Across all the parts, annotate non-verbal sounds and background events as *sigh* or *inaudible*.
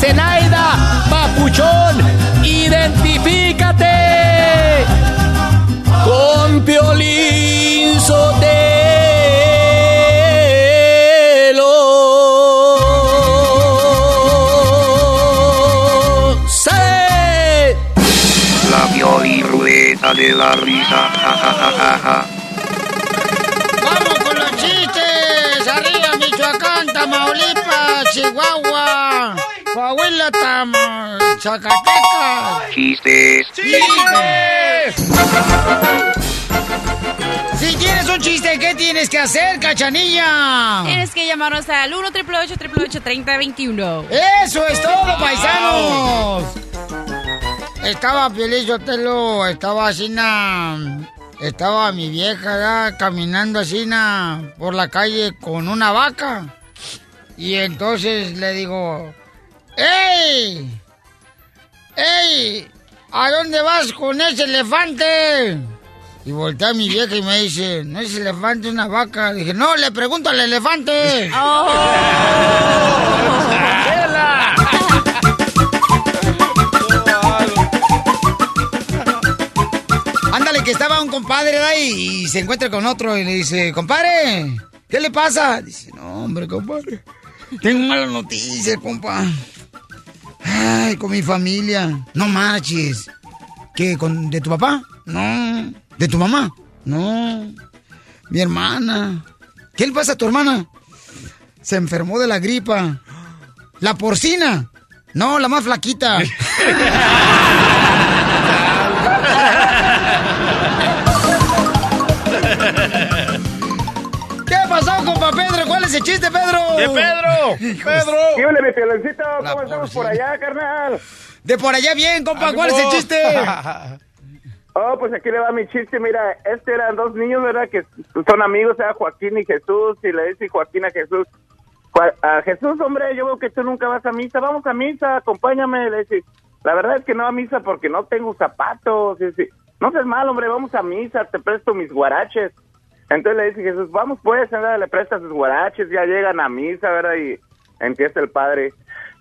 Zenaida, papuchón, identifícate con Piolín Sotelo. ¡Sale! La Pioli Ruleta de la risa. Ja, ja, ja, ja, ja. ¡Vamos con los chistes! ¡Arriba, Michoacán, Tamaulipas, Chihuahua, Zacatecas! Chistes. Si tienes un chiste, ¿qué tienes que hacer, cachanilla? Tienes que llamarnos al 1 888 3021 ¡Eso es todo, paisanos! Estaba Piolín Sotelo, estaba así, na- estaba mi vieja ya, caminando así na, por la calle con una vaca. Y entonces le digo, ¡Ey! ¡Ey! ¿A dónde vas con ese elefante? Y voltea a mi vieja y me dice, no es elefante, una vaca. Dije, no, le pregunto al elefante. *laughs* Ándale, que estaba un compadre ahí y se encuentra con otro y le dice, compadre, ¿qué le pasa? Dice, no, hombre, compadre, tengo malas noticias, compa. Ay, con mi familia. No marches. ¿Qué? ¿Con, ¿De tu papá? No. ¿De tu mamá? No. Mi hermana. ¿Qué le pasa a tu hermana? Se enfermó de la gripa. ¿La porcina? No, la más flaquita. *laughs* Pedro? ¿Cuál es el chiste, Pedro? ¿Qué, Pedro? ¡Pedro! ¿Qué ole, mi piolencito? La ¿Cómo estamos por allá, carnal? De por allá bien, compa. ¿Cuál es el chiste? *laughs* Oh, pues aquí le va mi chiste. Mira, este eran dos niños, ¿verdad? Que son amigos, era Joaquín y Jesús. Y le dice Joaquín a Jesús, "Jua- a Jesús, hombre, yo veo que tú nunca vas a misa. Vamos a misa, acompáñame. Le dice, la verdad es que no a misa porque no tengo zapatos. Y dice, no seas mal, hombre, vamos a misa, te presto mis guaraches. Entonces le dice Jesús, vamos pues, ¿verdad? le presta sus guaraches, ya llegan a misa, ¿verdad? Y empieza el padre.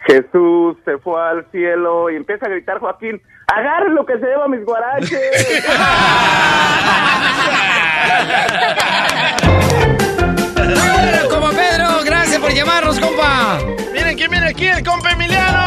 Jesús se fue al cielo y empieza a gritar Joaquín, agarren lo que se lleva mis guaraches. ¡Hola, compa Pedro! Gracias por llamarnos, compa. Miren quién viene aquí, el compa Emiliano.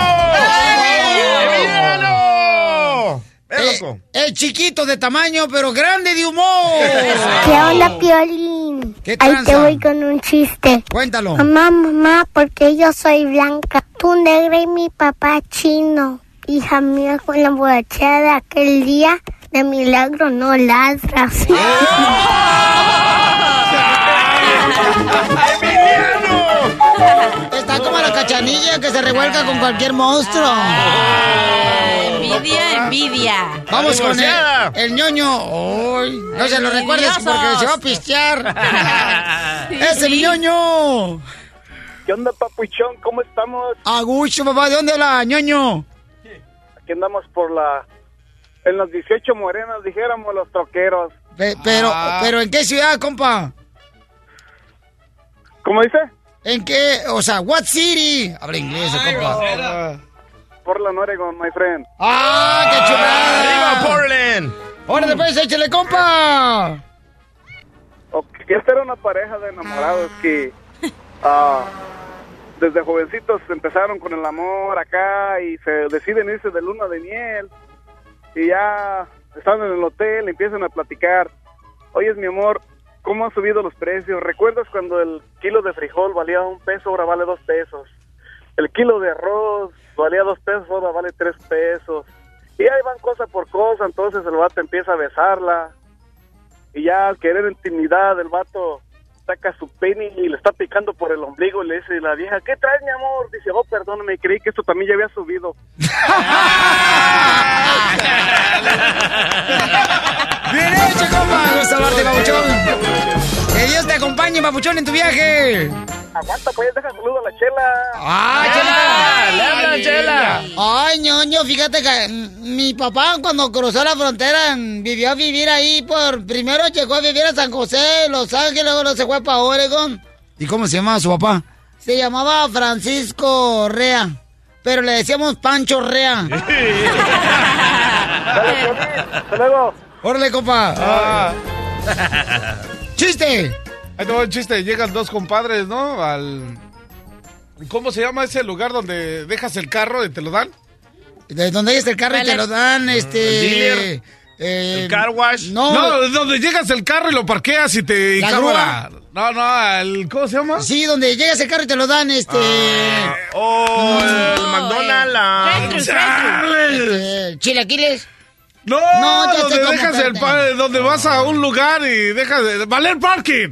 ¡Emiliano! Eh, loco. es chiquito de tamaño, pero grande de humor. *laughs* ¿Qué onda, Piolín? ¿Qué Ahí te voy con un chiste. Cuéntalo. Mamá, mamá, porque yo soy blanca, tú negra y mi papá chino. Hija mía, con la borrachera de aquel día, de milagro no ladras. *laughs* Está como la cachanilla que se revuelca con cualquier monstruo. Envidia, envidia. Vamos con el, el ñoño. Ay, no se lo recuerdes porque se va a pistear. *laughs* ¡Ese mi ñoño! ¿Qué onda, papuchón? ¿Cómo estamos? Agucho, papá, ¿de dónde habla, ñoño? Aquí andamos por la... En los 18 morenos, dijéramos los troqueros. Pe- pero, Ah. pero ¿en qué ciudad, compa? ¿Cómo dice? ¿En qué? O sea, what city? Habla inglés, compa. Portland, Oregon, my friend. ¡Ah, qué chulada! ¡Arriba, Portland! ¡Ahora después échale, compa! Ok, Esta era una pareja de enamorados que ah, desde jovencitos empezaron con el amor acá y se deciden irse de luna de miel y ya están en el hotel, empiezan a platicar. Oye, mi amor, ¿cómo han subido los precios? ¿Recuerdas cuando el kilo de frijol valía un peso, ahora vale dos pesos? El kilo de arroz valía dos pesos, ahora vale tres pesos. Y ahí van cosa por cosa, entonces el vato empieza a besarla. Y ya al querer intimidad, el vato saca su pene y le está picando por el ombligo y le dice la vieja, ¿qué traes, mi amor? Dice, oh, perdóname, creí que esto también ya había subido. *laughs* ¡Bien hecho, compa! ¡Gusto Dios te acompañe, papuchón, en tu viaje! Aguanta, pues, deja saludo a la chela. ¡Ah, ¡Le chela! hablan, Chela! Ay, ñoño, fíjate que mm, mi papá cuando cruzó la frontera mm, vivió a vivir ahí por... Primero llegó a vivir a San José, Los Ángeles, luego se fue para Oregon. ¿Y cómo se llamaba su papá? Se llamaba Francisco Rea, pero le decíamos Pancho Rea. *laughs* Dale, hasta luego. ¡Órale, compa! Ah. ¡Chiste! Ahí te va el chiste. Llegan dos compadres, ¿no? Al... ¿Cómo se llama ese lugar donde dejas el carro y te lo dan? De donde está el carro y te lo dan, este... El dealer. eh, ¿El car wash? No, No, donde llegas el carro y lo parqueas y te... ¿La cámara. No, no, el... ¿Cómo se llama? Sí, donde llegas el carro y te lo dan, este... Oh, el No, McDonald's. la- Drive-thru, Chale. eh, chilaquiles. No, No, donde dejas el espérate. pa- donde vas a un lugar y dejas de- valer parking.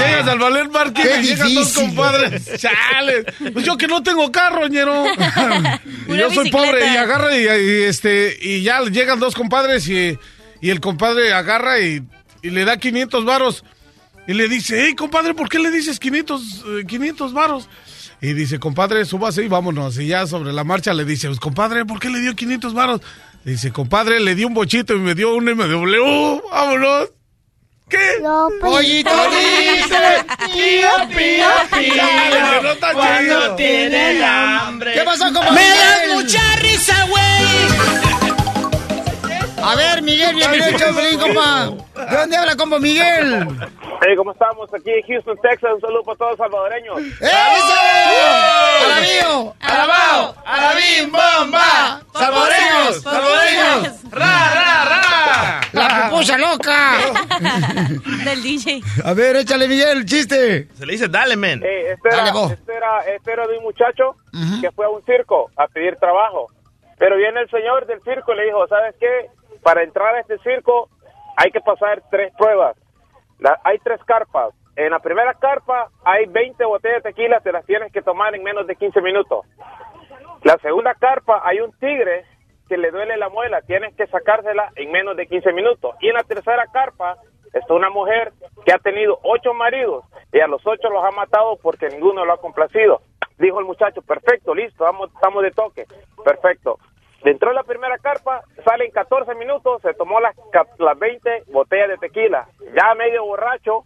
Llegas al valer parking Qué y llegan dos difícil. compadres. Chale. Pues yo que no tengo carro, ñero. *laughs* y yo soy bicicleta. pobre y agarra y, y, este y ya llegan dos compadres y, y el compadre agarra y, y le da 500 varos y le dice, hey compadre, ¿por qué le dices 500 eh, 500 varos? Y dice, compadre, súbase y vámonos. Y ya sobre la marcha le dice, pues, compadre, ¿por qué le dio 500 varos? Dice, compadre, le di un bochito y me dio un MW. Vámonos. ¿Qué? Yo Pollito dice, pío, pío, pío. No está chido. tiene hambre. ¿Qué pasó, compa? Me Miguel? das mucha risa, güey. A ver, Miguel, bienvenido compa. ¿De dónde habla, compa Miguel? Hey, ¿cómo estamos? Aquí en Houston, Texas. Un saludo para todos los salvadoreños. ¡Eso! ¡Alabío! ¡Alabao! ¡Alabim, bomba! ¡Salvadoreños! ¡Salvadoreños! ¡Ra, ra, ra! ¡La pupusa loca! *laughs* Del DJ. A ver, échale, Miguel, chiste. Se le dice, dale, men. Hey, este, Dale, era, vos. este, era, este era de un muchacho Ujú. que fue a un circo a pedir trabajo. Pero viene el señor del circo y le dijo, ¿sabes qué? Para entrar a este circo hay que pasar tres pruebas. La- hay tres carpas. En la primera carpa hay 20 botellas de tequila, te las tienes que tomar en menos de 15 minutos. La segunda carpa hay un tigre que le duele la muela, tienes que sacársela en menos de 15 minutos. Y en la tercera carpa está una mujer que ha tenido ocho maridos y a los ocho los ha matado porque ninguno lo ha complacido. Dijo el muchacho, perfecto, listo, vamos, estamos de toque. Perfecto. Entró en la primera carpa, sale en 14 minutos, se tomó las, ca- las 20 botellas de tequila. Ya medio borracho,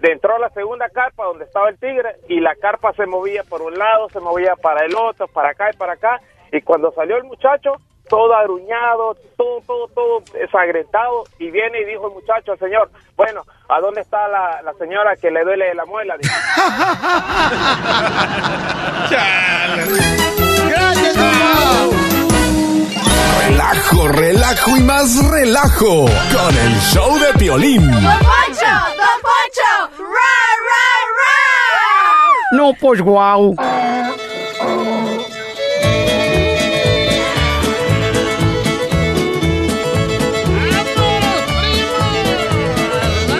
entró a la segunda carpa donde estaba el tigre y la carpa se movía por un lado, se movía para el otro, para acá y para acá. Y cuando salió el muchacho, todo agruñado, todo, todo, todo desagrentado, y viene y dijo el muchacho al señor, bueno, ¿a dónde está la, la señora que le duele la muela? *laughs* ¡Gracias! Relajo, relajo y más relajo con el show de Piolín. No, pues, guau.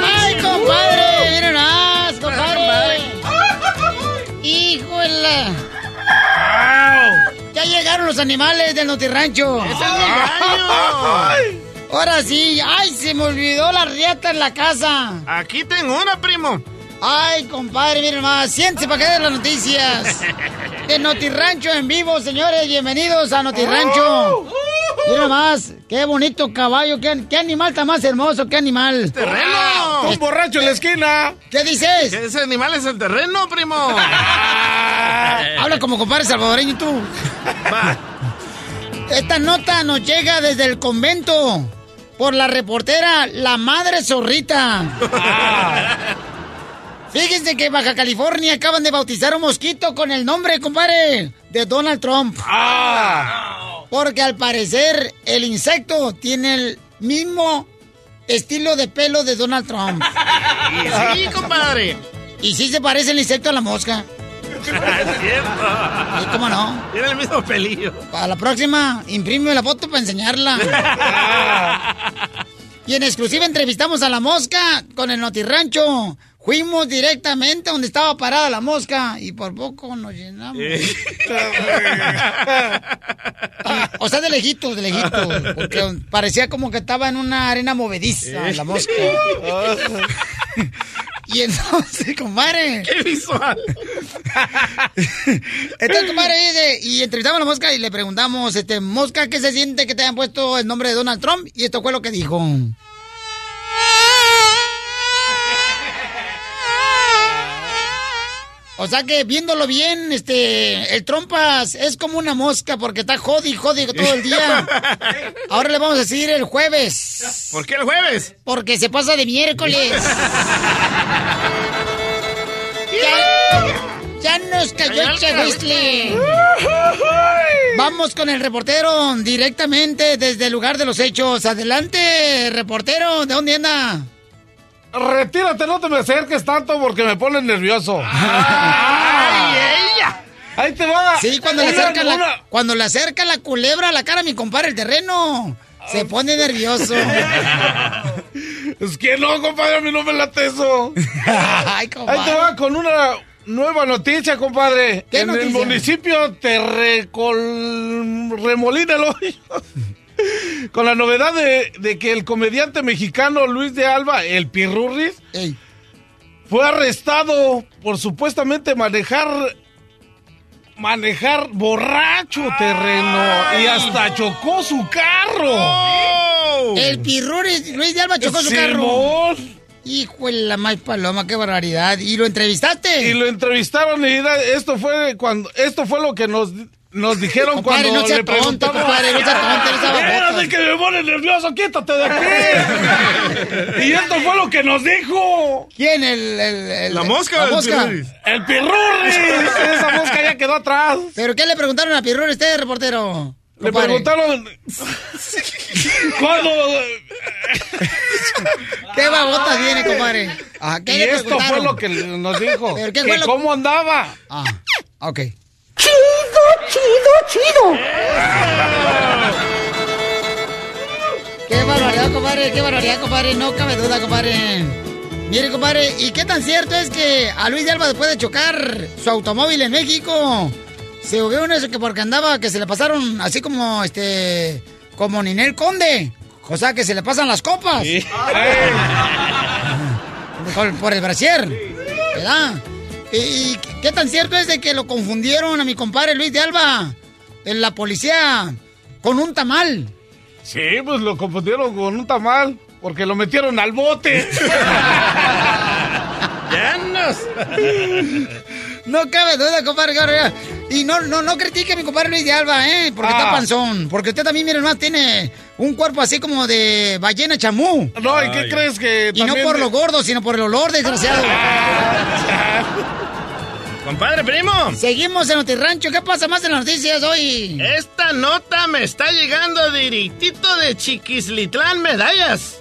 ¡Ay, compadre! ¡Miren más, compadre! ¡Híjole! Ya llegaron los animales del Notirrancho. Ahora sí. ¡Ay, se me olvidó la riata en la casa! Aquí tengo una, primo. Ay, compadre, miren más. Siéntese para que den las noticias. *laughs* De Notirrancho en vivo, señores. Bienvenidos a Notirrancho. Mira más, qué bonito caballo, qué, qué animal tan más hermoso, qué animal. ¡Terreno! Un borracho en la esquina. ¿Qué dices? Que ese animal es el terreno, primo. *laughs* *laughs* Habla como compadre salvadoreño tú. Esta nota nos llega desde el convento por la reportera La Madre Zorrita. Fíjense que en Baja California acaban de bautizar un mosquito con el nombre, compadre, de Donald Trump. Porque al parecer el insecto tiene el mismo estilo de pelo de Donald Trump. *laughs* Y sí, compadre. Y sí se parece el insecto a la mosca. es cierto. ¿Y cómo no? Tiene el mismo pelillo. Para la próxima, imprime la foto para enseñarla. *laughs* y en exclusiva entrevistamos a la mosca con el Notirrancho. Fuimos directamente donde estaba parada la mosca y por poco nos llenamos. *laughs* Ah, o sea, de lejitos, de lejitos. Porque parecía como que estaba en una arena movediza la mosca. *laughs* Y entonces, compadre. ¡Qué visual! *laughs* Entonces, compadre, dice, y entrevistamos a la mosca y le preguntamos, este, mosca, ¿qué se siente que te hayan puesto el nombre de Donald Trump? Y esto fue lo que dijo. O sea que viéndolo bien, este, el trompas es como una mosca porque está jodi, jodi todo el día. *laughs* Ahora le vamos a decir el jueves. ¿Por qué el jueves? Porque se pasa de miércoles. *laughs* ya, ya nos cayó el. Vamos con el reportero directamente desde el lugar de los hechos. Adelante, reportero. ¿De dónde anda? Retírate, no te me acerques tanto porque me pones nervioso. *laughs* ¡Ay, ella! Ahí te va. Sí, cuando le Una- acerca la, una- cuando le acerca la culebra a la cara a mi compadre el terreno. Se pone nervioso. *laughs* Es que no, compadre, a mí no me late eso. *laughs* Ay, compadre. Ahí te va con una nueva noticia, compadre. ¿Qué en el municipio te recol... remolina el hoyo. *laughs* Con la novedad de, de que el comediante mexicano Luis de Alba, el Pirurris, Ey. fue arrestado por supuestamente manejar manejar borracho terreno y hasta chocó su carro. ¡Oh! El pirruri Luis de Alba chocó su carro. Simón. Hijo de la más paloma, qué barbaridad. ¿Y lo entrevistaste? Y lo entrevistaron y esto fue cuando esto fue lo que nos nos dijeron Compadre, cuando no sea le tonto, compadre, no sea tonto, que me pone nervioso, quítate de aquí. *laughs* y esto fue lo que nos dijo ¿Quién? El, el- el- ¿La mosca La o el mosca. pirurris? el pirurris. *laughs* Esa mosca ya quedó atrás. ¿Pero qué le preguntaron a Pirruri este reportero? Le compadre? preguntaron *laughs* cuándo ¿Qué babota tiene, compadre? Ah, ¿qué y le esto preguntaron? fue lo que nos dijo. ¿Pero qué que fue lo- cómo andaba. Ah, ok. Qué barbaridad, compadre, qué barbaridad, compadre. No cabe duda, compadre. Mire, compadre, ¿y qué tan cierto es que a Luis de Alba después de chocar su automóvil en México, se hubo en eso que porque andaba, que se le pasaron así como, este, como Ninel Conde? O sea, que se le pasan las copas. Por, por el brasier. ¿Verdad? ¿Y, qué tan cierto es de que lo confundieron a mi compadre Luis de Alba, en la policía, con un tamal? Sí, pues lo confundieron con un tamal porque lo metieron al bote. *laughs* ¡Llanos! *laughs* No cabe duda, compadre. Y no, no, no critique a mi compadre Luis de Alba, ¿eh? Porque está Ah. panzón. Porque usted también, miren más, tiene un cuerpo así como de ballena chamú. No, ¿y qué crees que Y no por lo gordo, sino por el olor, desgraciado. Compadre, primo. Seguimos en Notirrancho. ¿Qué pasa más en las noticias hoy? Esta nota me está llegando directito de Chiquislitlán Medallas.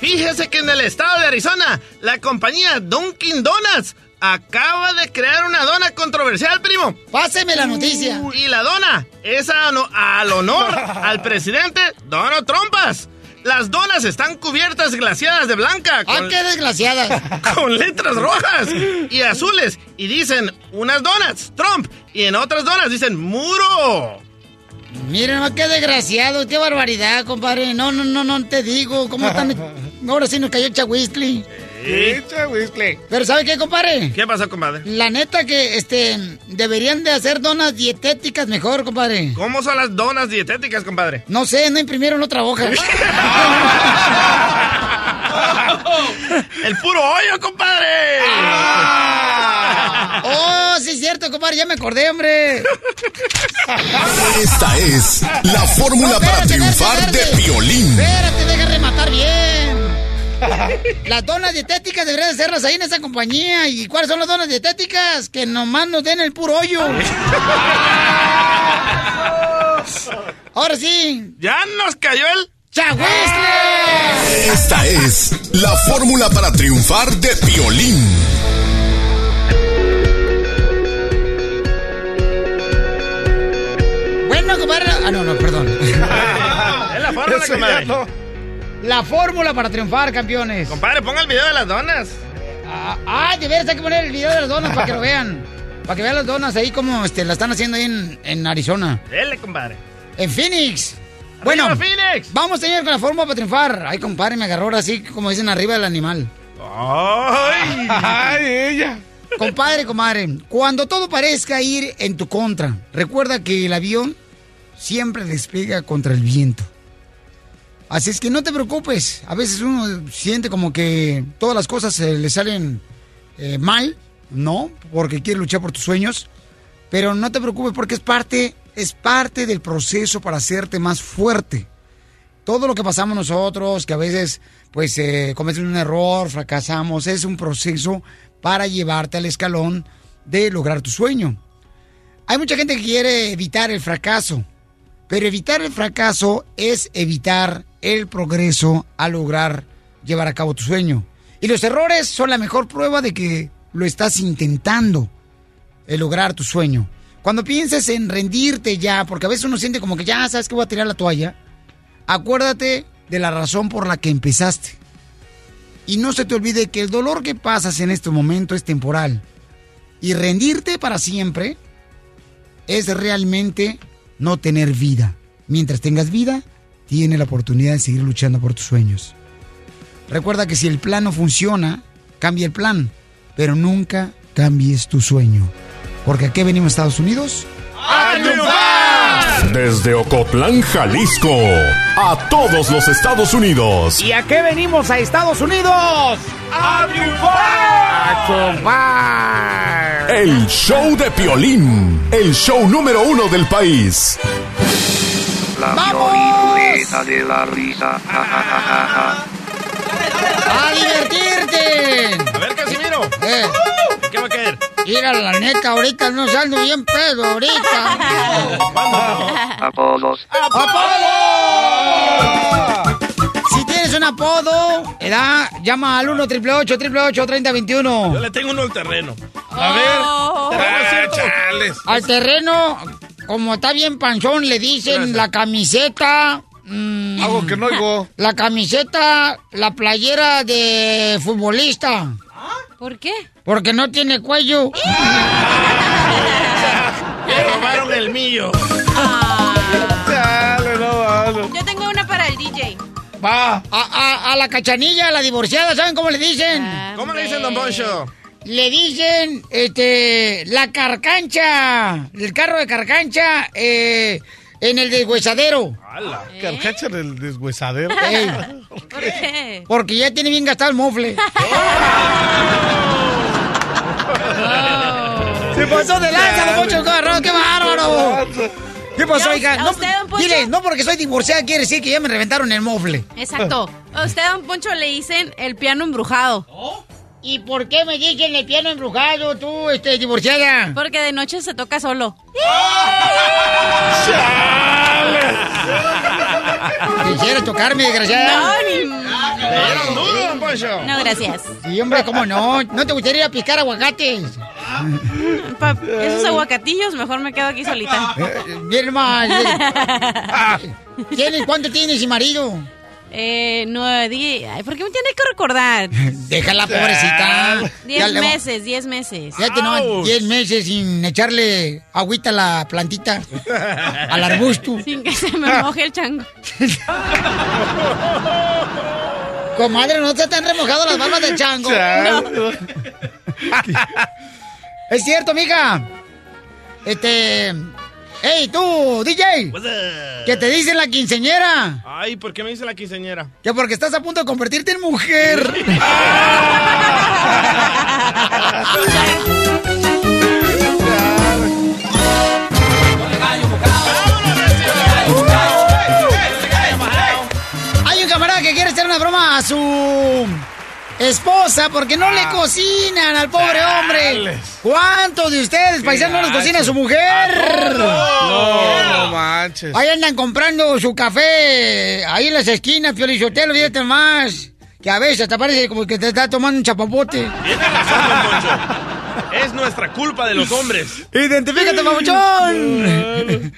Fíjese que en el estado de Arizona, la compañía Dunkin' Donuts acaba de crear una dona controversial, primo. Páseme la noticia. Y la dona es a- al honor *laughs* al presidente Donald Trumpas. Las donas están cubiertas glaciadas de blanca. ¡Ah, qué desgraciada! *laughs* con letras rojas y azules. Y dicen unas donas, Trump. Y en otras donas dicen muro. Miren, qué desgraciado, qué barbaridad, compadre. No, no, no, no te digo. ¿Cómo están? *laughs* Ahora sí nos cayó el chahuistli. Echa, whisky. Pero ¿sabe qué, compadre? ¿Qué pasó, compadre? La neta que este deberían de hacer donas dietéticas mejor, compadre. ¿Cómo son las donas dietéticas, compadre? No sé, no imprimieron otra hoja. *laughs* ¡El puro hoyo, compadre! Oh, sí es cierto, compadre, ya me acordé, hombre. Esta es la fórmula No, para triunfar espérate, de violín. Espérate, deja rematar bien. *laughs* Las donas dietéticas deberían de hacerlas ahí en esa compañía. ¿Y cuáles son las donas dietéticas? Que nomás nos den el puro hoyo. *laughs* Ahora sí. ¡Ya nos cayó el... ¡Chagüesle! Esta es la fórmula para triunfar de violín. Bueno, compadre. Ah, no, no, perdón. *laughs* Es la fórmula, compadre. La fórmula para triunfar, campeones. Compadre, ponga el video de las donas. Ah, ah, de veras hay que poner el video de las donas para que lo *laughs* vean. Para que vean las donas ahí como este, la están haciendo ahí en, en Arizona. Dele, compadre. En Phoenix. Bueno, ¡Arriba, Phoenix! vamos señor con la fórmula para triunfar. Ay, compadre, me agarró ahora así como dicen arriba del animal. ¡Ay! *laughs* Ay, ella. Compadre, comadre, cuando todo parezca ir en tu contra, recuerda que el avión siempre despega contra el viento. Así es que no te preocupes. A veces uno siente como que todas las cosas se le salen eh, mal, ¿no? Porque quiere luchar por tus sueños. Pero no te preocupes porque es parte, es parte del proceso para hacerte más fuerte. Todo lo que pasamos nosotros, que a veces pues eh, un error, fracasamos, es un proceso para llevarte al escalón de lograr tu sueño. Hay mucha gente que quiere evitar el fracaso, pero evitar el fracaso es evitar el progreso a lograr llevar a cabo tu sueño. Y los errores son la mejor prueba de que lo estás intentando, el lograr tu sueño. Cuando pienses en rendirte ya, porque a veces uno siente como que ya sabes que voy a tirar la toalla, acuérdate de la razón por la que empezaste. Y no se te olvide que el dolor que pasas en este momento es temporal. Y rendirte para siempre es realmente no tener vida. Mientras tengas vida, tienes la oportunidad de seguir luchando por tus sueños. Recuerda que si el plan no funciona, cambia el plan, pero nunca cambies tu sueño. Porque aquí venimos a Estados Unidos ¡A triunfar! Desde Ocotlán, Jalisco, a todos los Estados Unidos. ¿Y a qué venimos a Estados Unidos? ¡A triunfar! El show de Piolín, el show número uno del país. La ¡Vamos! Violita de la risa. Ja, ja, ja, ja, ja. ¡A divertirte! A ver, Casimiro. Eh, ¿En qué va a caer? mira, la neta, ahorita no salgo bien pedo, ahorita. Apodos. ¡Apodo! Si tienes un apodo, edad, llama al 1 888 888 Yo 3021 le tengo uno al terreno. A ver. Oh. Ah. Al terreno, como está bien panzón, le dicen Gracias. la camiseta. Mm, Algo que no oigo. La camiseta, la playera de futbolista. ¿Por qué? Porque no tiene cuello. *laughs* Me robaron el mío. Vale. Yo tengo una para el DJ. Va. A, a- a la cachanilla, a la divorciada, ¿saben cómo le dicen? ¿Cómo le dicen, don Poncho? Le dicen, este, la carcancha. El carro de carcancha eh, en el deshuesadero. ¡Hala! Carcacha del deshuesadero. Ey, *laughs* ¿Por qué? porque ya tiene bien gastado el mofle. *laughs* Se pasó de lanza, don Poncho Carro, qué bárbaro. ¿Qué pasó, ¿Y a- hija? a No, usted, don Poncho? dile, no porque soy divorciada quiere decir que ya me reventaron el mofle. Exacto. A usted, don Poncho, le dicen el piano embrujado. ¿Y por qué me dicen el piano embrujado, tú, este, divorciada? Porque de noche se toca solo. Quisiera tocarme, desgraciada. No, ni- no, gracias. Sí, hombre, ¿cómo no? ¿No te gustaría picar aguacates? Pa- esos aguacatillos, mejor me quedo aquí solita. Eh, Bien más. *laughs* ¿Tienes, ¿Cuánto tienes y marido? Eh, nueve, diez. ¿Por qué me tiene que recordar? *laughs* Déjala, pobrecita. *laughs* Diez le- meses, diez meses. Ya que no. 10 meses sin echarle agüita a la plantita, *laughs* al arbusto. Sin que se me moje el chango. Comadre, no se te han remojado las barbas del chango. No. es cierto, mija. Este. ¡Ey, tú, DJ! ¿Qué te dice la quinceñera? Ay, ¿por qué me dice la quinceñera? Que porque estás a punto de convertirte en mujer. *laughs* Hay un camarada que quiere hacer una broma a su esposa porque no le cocinan al pobre hombre. ¿Cuántos de ustedes, paisanos, no les cocina a su mujer? No, no manches. Ahí andan comprando su café ahí en las esquinas, Piolichotelo, fíjate más. Que a veces te parece como que te está tomando un chapapote. Tiene razón, don Poncho. Es nuestra culpa de los hombres. ¡Identifícate, papuchón!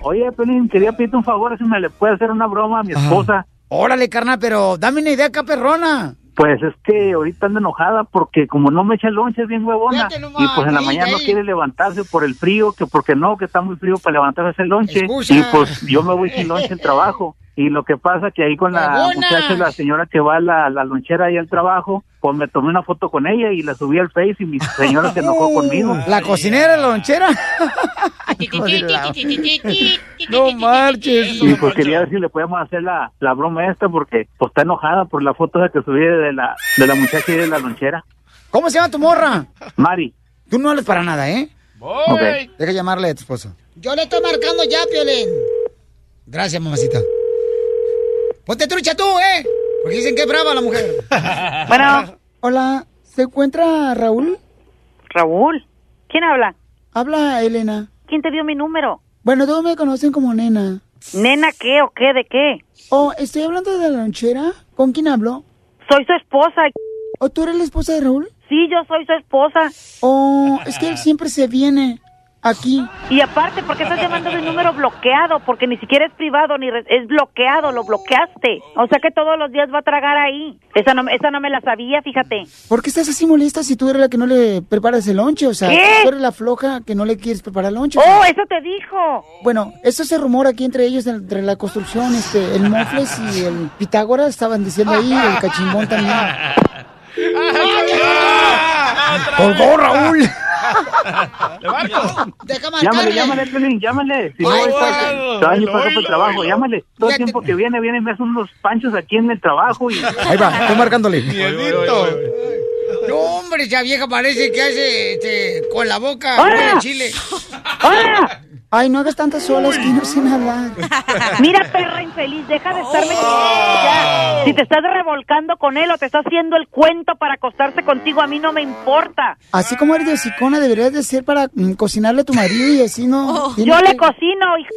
Oye, Pelín, quería pedirte un favor, si me le puede hacer una broma a mi esposa. Órale, carnal, pero dame una idea acá, perrona. Pues es que ahorita anda enojada porque como no me echa el lonche, es bien huevona. Nomás, Y pues en la ahí, mañana no quiere levantarse por el frío, que porque no, que está muy frío para levantarse a hacer lonche. Y pues yo me voy sin lonche al *laughs* trabajo. Y lo que pasa que ahí con la Huevona. muchacha, la señora que va a la, la lonchera ahí al trabajo, pues me tomé una foto con ella y la subí al Face y mi señora se enojó *laughs* conmigo. La cocinera, la lonchera. *laughs* no marches. Y pues quería ver si le podemos hacer la, la broma esta porque pues está enojada por la foto que subí de la, de la muchacha y de la lonchera. ¿Cómo se llama tu morra? Mari. Tú no hables para nada, ¿eh? Ok. Deja llamarle a tu esposo. Yo le estoy marcando ya, Piolín. Gracias, mamacita. Ponte trucha tú, ¿eh? Porque dicen que es brava la mujer. *laughs* Bueno. Hola, ¿se encuentra Raúl? Raúl. ¿Quién habla? Habla Elena. ¿Quién te dio mi número? Bueno, todos me conocen como nena. ¿Nena qué o qué de qué? Oh, estoy hablando de la lonchera. ¿Con quién hablo? Soy su esposa. ¿O tú eres la esposa de Raúl? Sí, yo soy su esposa. Oh, es que él siempre se viene aquí. Y aparte, ¿por qué estás llamando de un número bloqueado? Porque ni siquiera es privado, ni re- es bloqueado, lo bloqueaste. O sea que todos los días va a tragar ahí. Esa no, esa no me la sabía, fíjate. ¿Por qué estás así molesta si tú eres la que no le preparas el lonche? O sea, ¿Qué? tú eres la floja que no le quieres preparar el lonche. Oh, eso te dijo. Bueno, eso se rumora aquí entre ellos, entre la construcción, este, el Mofles y el Pitágoras estaban diciendo ahí, el cachimbón también. *laughs* ¡Colgó, Raúl! Llámale, llámale, Pelín, llámale. Si no, Ay, voy para bueno. se va a ir para el trabajo. Llámale. Todo el tiempo que viene, viene y me hace unos panchos aquí en el trabajo. y Ahí va, estoy marcándole. No, hombre, esa vieja parece que hace este, con la boca ¡Hola! huele a chile. ¡Hola! Ay, no hagas tantas olas que no sé hablar. *laughs* Mira, perra infeliz, deja de estarme... Ya. Si te estás revolcando con él o te está haciendo el cuento para acostarse contigo, a mí no me importa. Así como eres de hocicona, deberías de ser para mm, cocinarle a tu marido y así no... Oh. Yo le cocino, hija.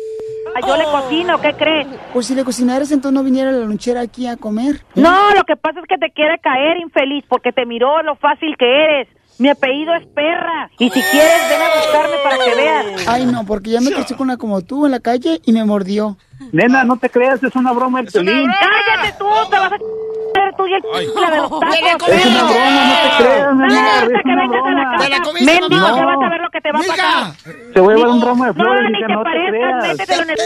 Yo le cocino, ¿qué crees? Pues si le cocinaras, entonces no viniera la lonchera aquí a comer. No, lo que pasa es que te quiere caer, infeliz, porque te miró lo fácil que eres. Mi apellido es perra. Y si quieres, ven a buscarme para que veas. Ay, no, porque ya me crucé con una como tú en la calle y me mordió. Nena, no te creas, es una broma el Pelín. ¡Cállate tú! ¡Te vas a tú y el la de los tacos! Es una broma, no te creas, Hasta es que una vengas a la broma. casa. Mendigo, que vas a ver lo que te va a pasar. Te voy a llevar un ramo de flores, No, te no te creas. métetelo en el...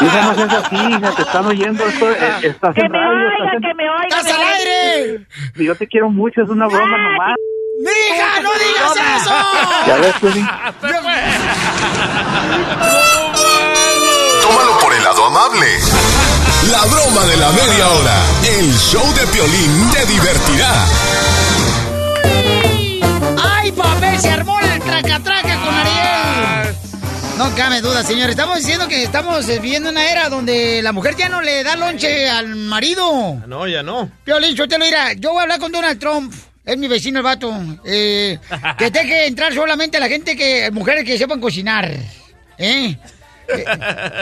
Hija, no seas así, hija, te están oyendo, esto, eh, estás Que en me radio, oigan, estás en- que me oigan. ¡Estás al aire! Yo te quiero mucho, es una broma nomás. ¡Mija, no digas eso! Ya ves, Pelín. *laughs* Tómalo por el lado amable. La broma de la media hora. El show de Piolín te divertirá. ¡Ay, papel! Se armó el traca-traca con Ariel. No cabe duda, señor. Estamos diciendo que estamos viviendo una era donde la mujer ya no le da lonche al marido. No, ya no. Piolín, yo te lo dirá. Yo voy a hablar con Donald Trump. Es mi vecino el vato. Eh, que deje entrar solamente la gente que. mujeres que sepan cocinar. ¿Eh? Eh,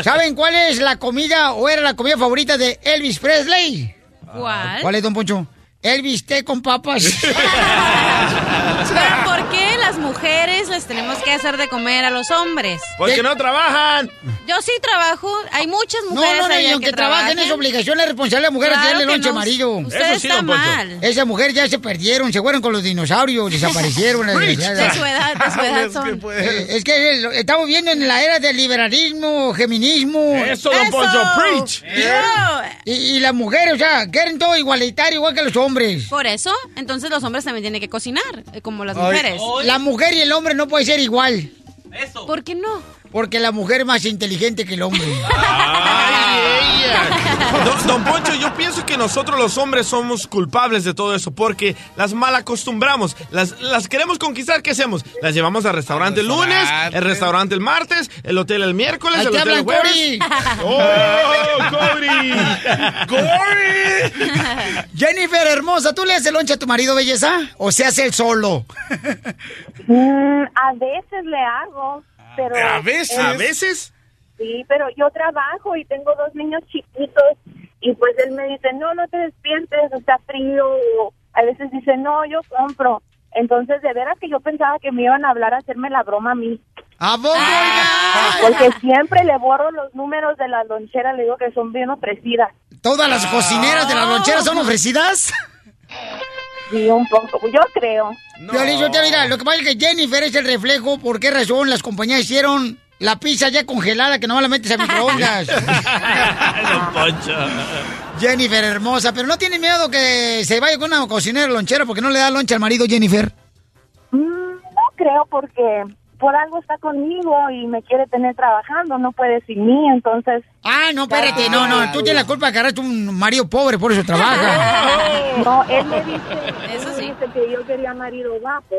¿Saben cuál es la comida o era la comida favorita de Elvis Presley? ¿Cuál? ¿Cuál es, don Poncho? Elvis té con papas. *laughs* *laughs* ¿Pero por qué? las mujeres les tenemos que hacer de comer a los hombres. Porque no trabajan. Yo sí trabajo, hay muchas No, mujeres no, no, allá y aunque que trabajen trabajan. es obligación, es responsable de la mujer Claro hacerle lonche no. marido. Usted Eso sí, está don mal. Esa mujer ya se perdieron, se fueron con los dinosaurios, *laughs* desaparecieron. las desgraciadas. De su edad, de su *laughs* edad son. Eh, Es que eh, lo- estamos viendo en la era del liberalismo, feminismo. Eso, don Eso. Poncho, preach. Y, y las mujeres, o sea, quieren todo igualitario, igual que los hombres. Por eso, entonces los hombres también tienen que cocinar, eh, como las mujeres. La mujer y el hombre no puede ser igual. ¿Por qué no? Porque la mujer es más inteligente que el hombre. *laughs* *laughs* Don, don Poncho, yo pienso que nosotros los hombres somos culpables de todo eso porque las mal acostumbramos, las, las queremos conquistar, ¿qué hacemos? Las llevamos al restaurante el lunes, el restaurante el martes, el hotel el miércoles, Ahí el te hotel el jueves. Cory. *laughs* ¡Oh, Cory! Jennifer, hermosa, ¿tú le haces lonche a tu marido, belleza? ¿O se hace el solo? Mm, a veces le hago, pero... ¿A veces? él- ¿A veces? Sí, pero yo trabajo y tengo dos niños chiquitos y pues él me dice, no, no te despiertes, está frío. O a veces dice, no, yo compro. Entonces, de veras que yo pensaba que me iban a hablar a hacerme la broma a mí. ¿A vos, Porque siempre le borro los números de la lonchera, le digo que son bien ofrecidas. ¿Todas las cocineras de las loncheras son ofrecidas? Sí, un poco, yo creo. Piolín, yo te mira, lo que pasa es que Jennifer es el reflejo por qué razón las compañías hicieron la pizza ya congelada que no la metes a microondas. *laughs* Jennifer, hermosa, pero no tiene miedo que se vaya con una cocinera lonchera porque no le da lonche al marido, Jennifer. Mm, no creo porque por algo está conmigo y me quiere tener trabajando, no puede sin mí, entonces... Ah, no, espérate, no, no, tú tienes la culpa de que agarraste un marido pobre, por eso trabaja. *laughs* No, él me dice, me dice que yo quería marido guapo,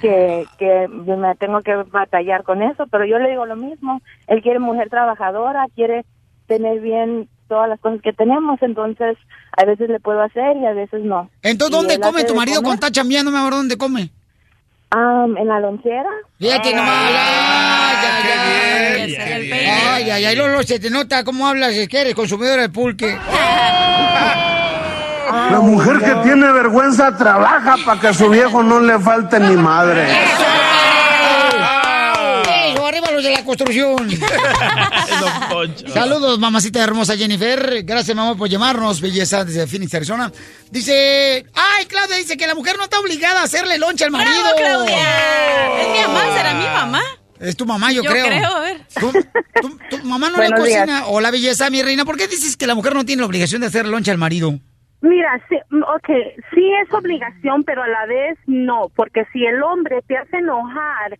que, que me tengo que batallar con eso, pero yo le digo lo mismo, él quiere mujer trabajadora, quiere tener bien todas las cosas que tenemos, entonces a veces le puedo hacer y a veces no. Entonces, ¿dónde come tu marido comer. cuando está chambeando, mi amor? ¿Dónde come? Am, en la lonchera. Fíjate nomás. Ay, ay, ay. Ay, ay, ay, Lolo, se te nota cómo hablas, es que eres consumidor de pulque. La mujer que tiene vergüenza trabaja para que a su viejo no le falte ni madre. Eso, arriba los de la construcción. *laughs* Saludos, mamacita hermosa Jennifer. Gracias, mamá, por llamarnos, belleza, desde Phoenix, Arizona. Dice, ay, Claudia dice que la mujer no está obligada a hacerle lonche al marido. ¡Bravo, Claudia! Es mi mamá, será mi mamá. Es tu mamá, yo, Yo creo. creo, a ver. ¿Tu, tu- tu mamá no le Buenos días. cocina? Hola, belleza, mi reina. ¿Por qué dices que la mujer no tiene la obligación de hacer lonche al marido? Mira, sí, mm, ok, sí es obligación, pero a la vez no, porque si el hombre te hace enojar,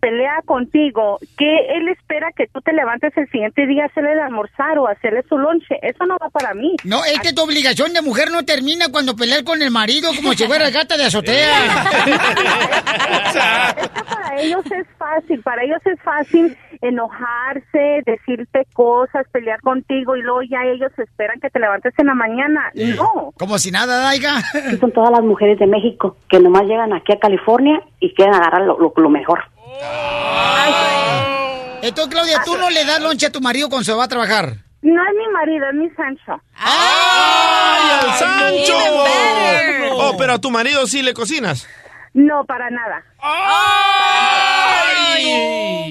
pelea contigo, que él espera que tú te levantes el siguiente día a hacerle el almorzar o hacerle su lonche, eso no va para mí. No, es que tu obligación de mujer no termina cuando peleas con el marido como si fuera gata de azotea. *laughs* Para ellos es fácil, para ellos es fácil enojarse, decirte cosas, pelear contigo y luego ya ellos esperan que te levantes en la mañana. No. Como si nada, Daiga. Son todas las mujeres de México que nomás llegan aquí a California y quieren agarrar lo, lo- lo mejor. Entonces, Claudia, ¿tú no le das lonche a tu marido cuando se va a trabajar? No es mi marido, es mi Sancho. ¡Ay, al Sancho! Oh, pero a tu marido sí le cocinas. No, para nada.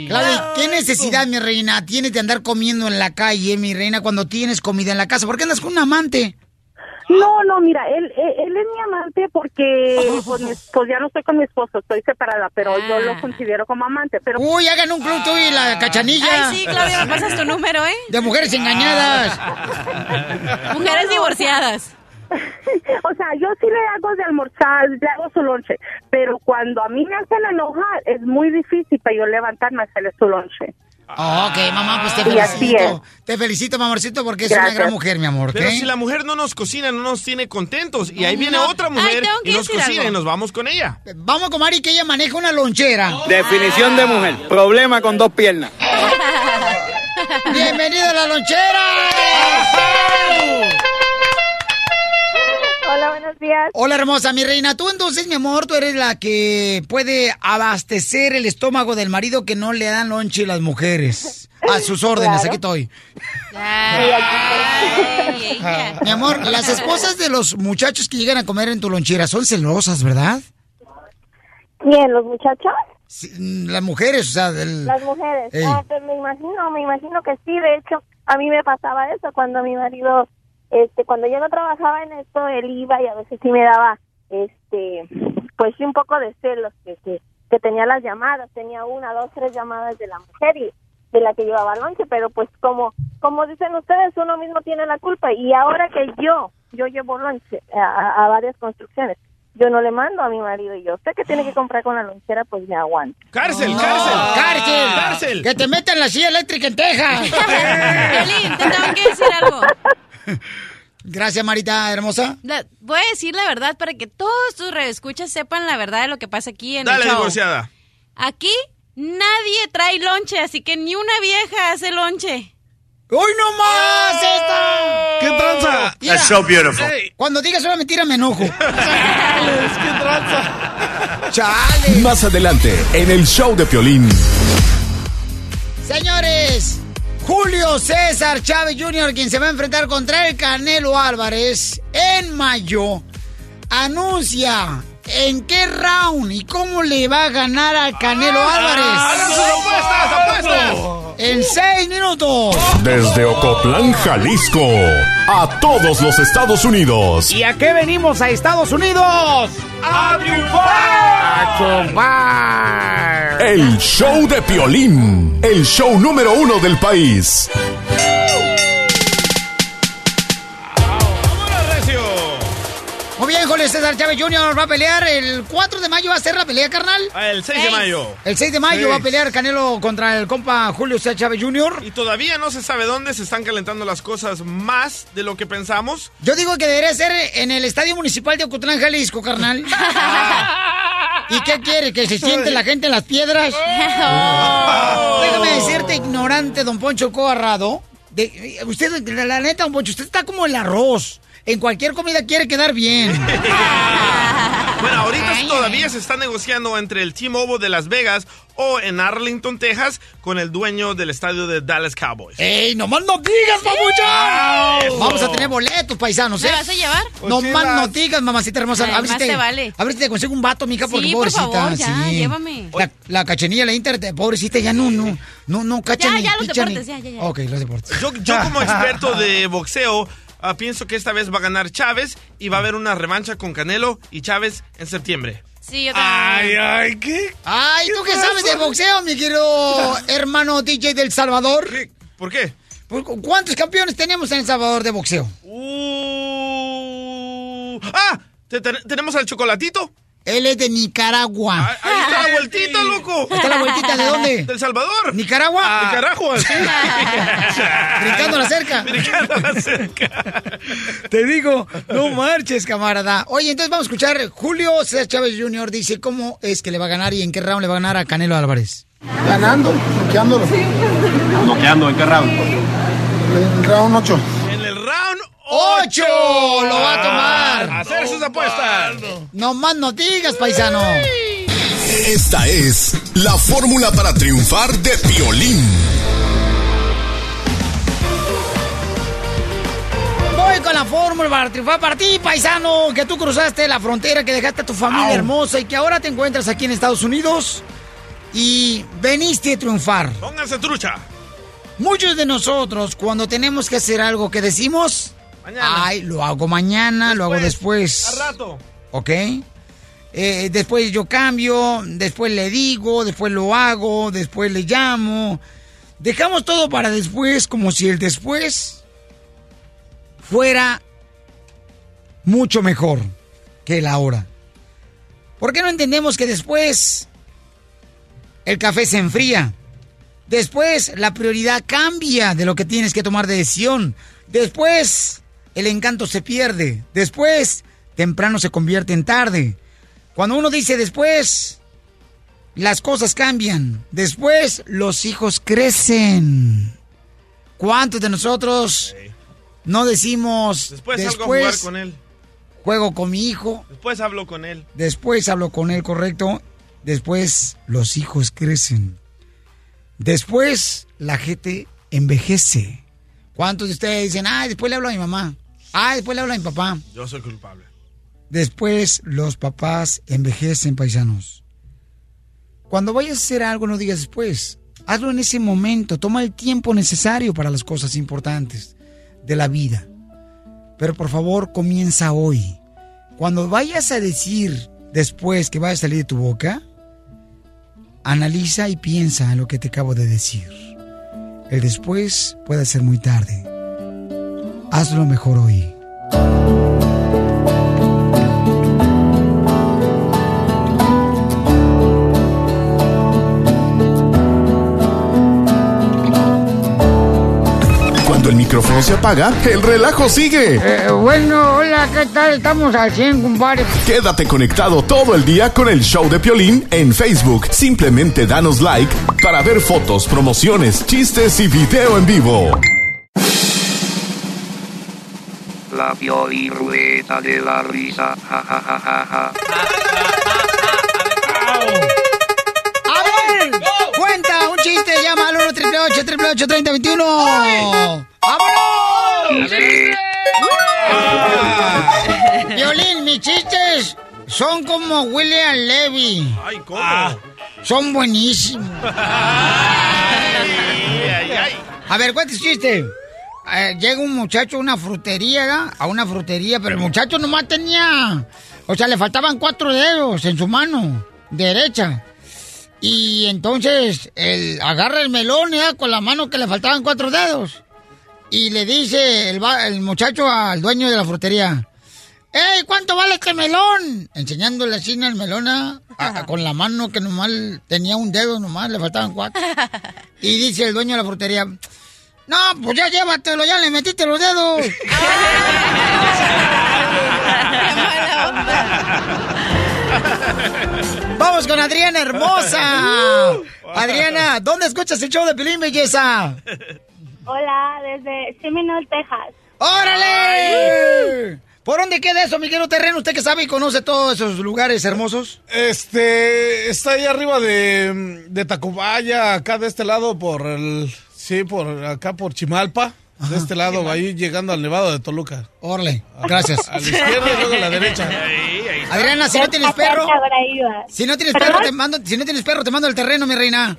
Claudia, ¿qué necesidad, mi reina, tienes de andar comiendo en la calle, mi reina, cuando tienes comida en la casa? ¿Por qué andas con un amante? No, no, mira, él, él, él es mi amante porque pues, pues ya no estoy con mi esposo, estoy separada, pero yo lo considero como amante. Pero Uy, hagan un club tú y la cachanilla. Ay, sí, Claudia, me pasas tu número, ¿eh? De mujeres engañadas. *laughs* Mujeres divorciadas. *laughs* o sea, yo sí le hago de almorzar, le hago su lonche, pero cuando a mí me hacen enojar es muy difícil para yo levantarme a hacerle su lonche. Oh, ok, mamá, pues te felicito. Te felicito, mamorcito, porque es una gran mujer, mi amor. Pero si la mujer no nos cocina, no nos tiene contentos. Y ahí viene otra mujer y nos cocina algo. y nos vamos con ella. Vamos con Mari, que ella maneja una lonchera. Definición de mujer. Problema con dos piernas. *laughs* ¡Bienvenida a la lonchera! Buenos días. Hola, hermosa, mi reina. Tú entonces, mi amor, tú eres la que puede abastecer el estómago del marido que no le dan lonche las mujeres. A sus *laughs* órdenes, Claro. aquí estoy. *laughs* Mi amor, las esposas de los muchachos que llegan a comer en tu lonchera son celosas, ¿verdad? ¿Quién? ¿Los muchachos? Sí, las mujeres, o sea, del... Las mujeres. Ah, pues me imagino, me imagino que sí. De hecho, a mí me pasaba eso cuando mi marido, este, cuando yo no trabajaba en esto, él iba y a veces sí me daba, este, pues sí un poco de celos que, que, que tenía las llamadas, tenía una, dos, tres llamadas de la mujer y de la que llevaba lonche, pero pues como, como dicen ustedes, uno mismo tiene la culpa y ahora que yo, yo llevo lonche a, a- varias construcciones. Yo no le mando a mi marido y yo sé que tiene que comprar con la lonchera, pues me aguanto. ¡Cárcel, No, cárcel! ¡Cárcel! ¡Cárcel! ¡Que te metan la silla eléctrica en Texas! *laughs* Piolín, te tengo que decir algo. *laughs* Gracias, Marita, hermosa. La- voy a decir la verdad para que todos tus reescuchas sepan la verdad de lo que pasa aquí en Dale, el show. divorciada. Aquí nadie trae lonche, así que ni una vieja hace lonche. ¡Hoy no más esta! ¿Qué tranza? Mira, That's so beautiful. Cuando digas una mentira me enojo. *laughs* ¿Qué tranza? ¡Chale! Más adelante, en el show de Piolín. Señores, Julio César Chávez Jr., quien se va a enfrentar contra el Canelo Álvarez en mayo, anuncia en qué round y cómo le va a ganar al Canelo ¡Hagan Álvarez. sus apuestas, apuestas! En seis minutos. Desde Ocotlán, Jalisco, a todos los Estados Unidos. ¿Y a qué venimos a Estados Unidos? ¡A triunfar! ¡A! El show de Piolín, el show número uno del país. Muy bien, Julio César Chávez Jr. va a pelear el 4 de mayo. ¿Va a ser la pelea, carnal? Ah, El 6 de mayo. El 6 de mayo Sí. va a pelear Canelo contra el compa Julio César Chávez Jr. Y todavía no se sabe dónde se están calentando las cosas más de lo que pensamos. Yo digo que debería ser en el Estadio Municipal de Ocotlán, Jalisco, carnal. ¿Y qué quiere? ¿Que se siente la gente en las piedras? Déjame decirte, ignorante, don Poncho Coarrado. De, usted, la, la neta, don Poncho, usted está como el arroz. En cualquier comida quiere quedar bien. *laughs* Bueno, ahorita todavía se está negociando entre el T-Mobile de Las Vegas o en Arlington, Texas, con el dueño del estadio de Dallas Cowboys. ¡Ey, nomás no digas, mamucha! Eso. Vamos a tener boletos, paisanos, ¿eh? ¿Me vas a llevar? No más Ochilas. no digas, mamacita hermosa. Ay, a ver si te, te vale. A ver si te consigo un vato, mija, porque Sí, por pobrecita. favor, ya, sí. llévame. La, la cachenilla, la Inter, te- pobrecita, ya no, no, no, no, cacha Ya, ni ya, los ni- deportes, ya, ya, ya. Ok, los deportes. Yo, yo como *laughs* experto de boxeo, ah, pienso que esta vez va a ganar Chávez y va a haber una revancha con Canelo y Chávez en septiembre. Sí, yo Ay, también. ay, ¿qué? Ay, ¿tú qué sabes de boxeo, mi querido *laughs* hermano DJ del Salvador? ¿Qué? ¿Por qué? ¿Cu- ¿Cuántos campeones tenemos en El Salvador de boxeo? Uh, ¡Ah! ¿Te- te- ¿Tenemos al chocolatito? Él es de Nicaragua. Ah, Ahí está la vueltita, loco. ¿Está la vueltita de dónde? *laughs* ¿Del Salvador? ¿Nicaragua? Nicaragua, sí. *laughs* Brincando la cerca. *laughs* Brincando la cerca. Te digo, no marches, camarada. Oye, entonces vamos a escuchar. Julio César Chávez Jr. dice cómo es que le va a ganar y en qué round le va a ganar a Canelo Álvarez. Ganando, bloqueándolo. ¿Bloqueando en qué round? En round 8. ¡Ocho! Lo va a tomar. Hacer sus apuestas. No más no digas, paisano. Esta es la fórmula para triunfar de Piolín. Voy con la fórmula para triunfar para ti, paisano, que tú cruzaste la frontera, que dejaste a tu familia hermosa y que ahora te encuentras aquí en Estados Unidos y veniste a triunfar. Pónganse trucha. Muchos de nosotros, cuando tenemos que hacer algo que decimos, Mañana. ay, lo hago mañana, lo hago después. Al rato. ¿Ok? Eh, después yo cambio, después le digo, después lo hago, después le llamo. Dejamos todo para después, como si el después fuera mucho mejor que el ahora. ¿Por qué no entendemos que después el café se enfría? Después la prioridad cambia de lo que tienes que tomar de decisión. Después el encanto se pierde. Después temprano se convierte en tarde. Cuando uno dice después, las cosas cambian. Después los hijos crecen. ¿Cuántos de nosotros no decimos Después, salgo a después jugar con él. juego con mi hijo? Después hablo con él. Después hablo con él, correcto. Después los hijos crecen. Después la gente envejece. ¿Cuántos de ustedes dicen, ah, después le hablo a mi mamá? Ah, después le hablo a mi papá. Yo soy culpable. Después los papás envejecen, paisanos. cuando vayas a hacer algo no digas después. Hazlo en ese momento. Toma el tiempo necesario para las cosas importantes de la vida. Pero por favor, comienza hoy. Cuando vayas a decir después que vaya a salir de tu boca, analiza y piensa en lo que te acabo de decir. El después puede ser muy tarde. Hazlo mejor hoy. Cuando el micrófono se apaga, el relajo sigue. Eh, bueno, hola, ¿qué tal? Estamos al 100, compadre. Quédate conectado todo el día con el show de Piolín en Facebook. Simplemente danos like para ver fotos, promociones, chistes y video en vivo. La Pioli Rueda de la Risa. Ja, ja, ja, ja, ja. A ver, cuenta un chiste, llama al 1 888 3021 ¡Vámonos! Violín, mis chistes son como William Levy. Ay, ¿cómo? Son buenísimos. A ver, cuéntese chiste. Eh, llega un muchacho a una frutería, ¿verdad? A una frutería, pero el muchacho nomás tenía... O sea, le faltaban cuatro dedos en su mano derecha. Y entonces él agarra el melón ¿ya? con la mano que le faltaban cuatro dedos. Y le dice el, el muchacho al dueño de la frutería, ¡Ey, cuánto vale este melón! Enseñándole así el melón. A- a- con la mano que nomás tenía un dedo nomás, le faltaban cuatro. *laughs* Y dice el dueño de la frutería, no, pues ya llévatelo, ya le metiste los dedos. *laughs* Vamos con Adriana hermosa. Adriana, ¿dónde escuchas el show de Pelín Belleza? Hola, desde Seminole, Texas. ¡Órale! ¿Por dónde queda eso, mi querido terreno? Usted que sabe y conoce todos esos lugares hermosos. Este, está ahí arriba de, de Tacubaya, acá de este lado por el, sí, por acá por Chimalpa, de este lado, ahí llegando al Nevado de Toluca. Órale, gracias. A, la izquierda y luego a la derecha. Adriana, si no tienes perro, si no tienes perro, te mando, si no tienes perro, te mando el terreno, mi reina.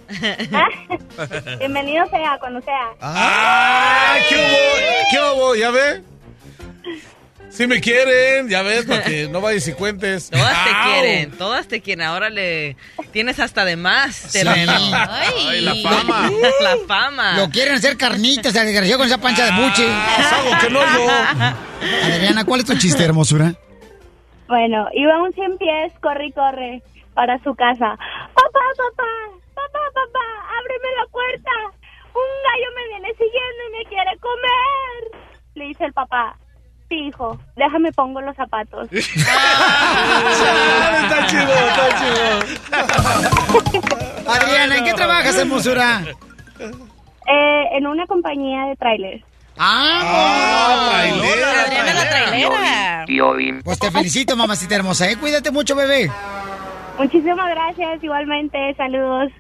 Bienvenido sea cuando sea. ¡Ah! ¿Qué hubo? ¿Qué hubo? ¿Ya ve? Si me quieren, ya ves, para que no vayas y cuentes. *laughs* Todas te ¡Au! quieren, todas te quieren. Ahora le tienes hasta de más. Ay, la fama. *laughs* la fama. Lo quieren hacer carnitas, el desgraciado con esa pancha de buche. Es algo que no yo. *laughs* Adriana, ¿cuál es tu chiste, hermosura? Bueno, iba un cien pies, corre y corre para su casa. Papá, papá, papá, papá, ábreme la puerta. Un gallo me viene siguiendo y me quiere comer. Le dice el papá. Sí, hijo, déjame pongo los zapatos. *laughs* Está chido, está chido. Adriana, ¿en qué trabajas, hermosura? Eh, en una compañía de trailers. ¡Ah! Adriana la trailera. Piolín. Pues te felicito, mamacita hermosa, ¿eh? Cuídate mucho, bebé. Muchísimas gracias, igualmente, saludos.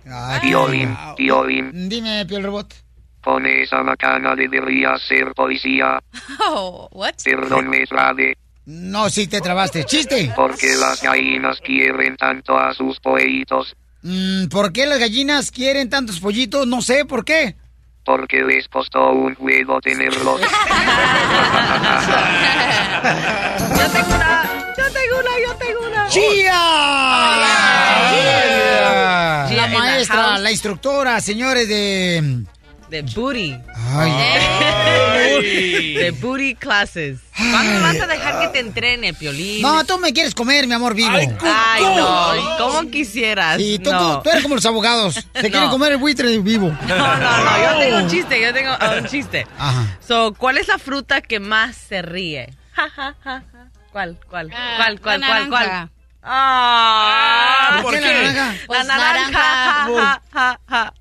Piolín, Piolín. Dime, Piel Robot. Con esa macana debería ser policía. *laughs* Oh, what? Perdón, me trabé. No, sí te trabaste. ¿Chiste? Porque las gallinas quieren tanto a sus pollitos. Mm, ¿Por qué las gallinas quieren tantos pollitos? No sé, ¿por qué? Porque les costó un huevo tenerlos. *laughs* Yo tengo una, yo tengo una, yo tengo una. ¡Chía! Chía La maestra, la instructora, señores de... De booty. Ay. De booty classes. ¿Cuándo vas a dejar que te entrene, Piolín? No, tú me quieres comer, mi amor vivo. Ay, no. ¿Cómo quisieras? Y tú, no. tú- tú eres como los abogados. Te No. quieren comer el buitre vivo. No, no, no. Yo tengo un chiste, yo tengo ah, un *laughs* chiste. Ajá. So, ¿cuál es la fruta que más se ríe? Ja, ja, ja, ja. ¿Cuál, cuál? Ah, ¿Cuál, cuál, la cuál, cuál? naranja. Ah, ¿Por qué la naranja? La Pues naranja. naranja. Ja, ja, ja.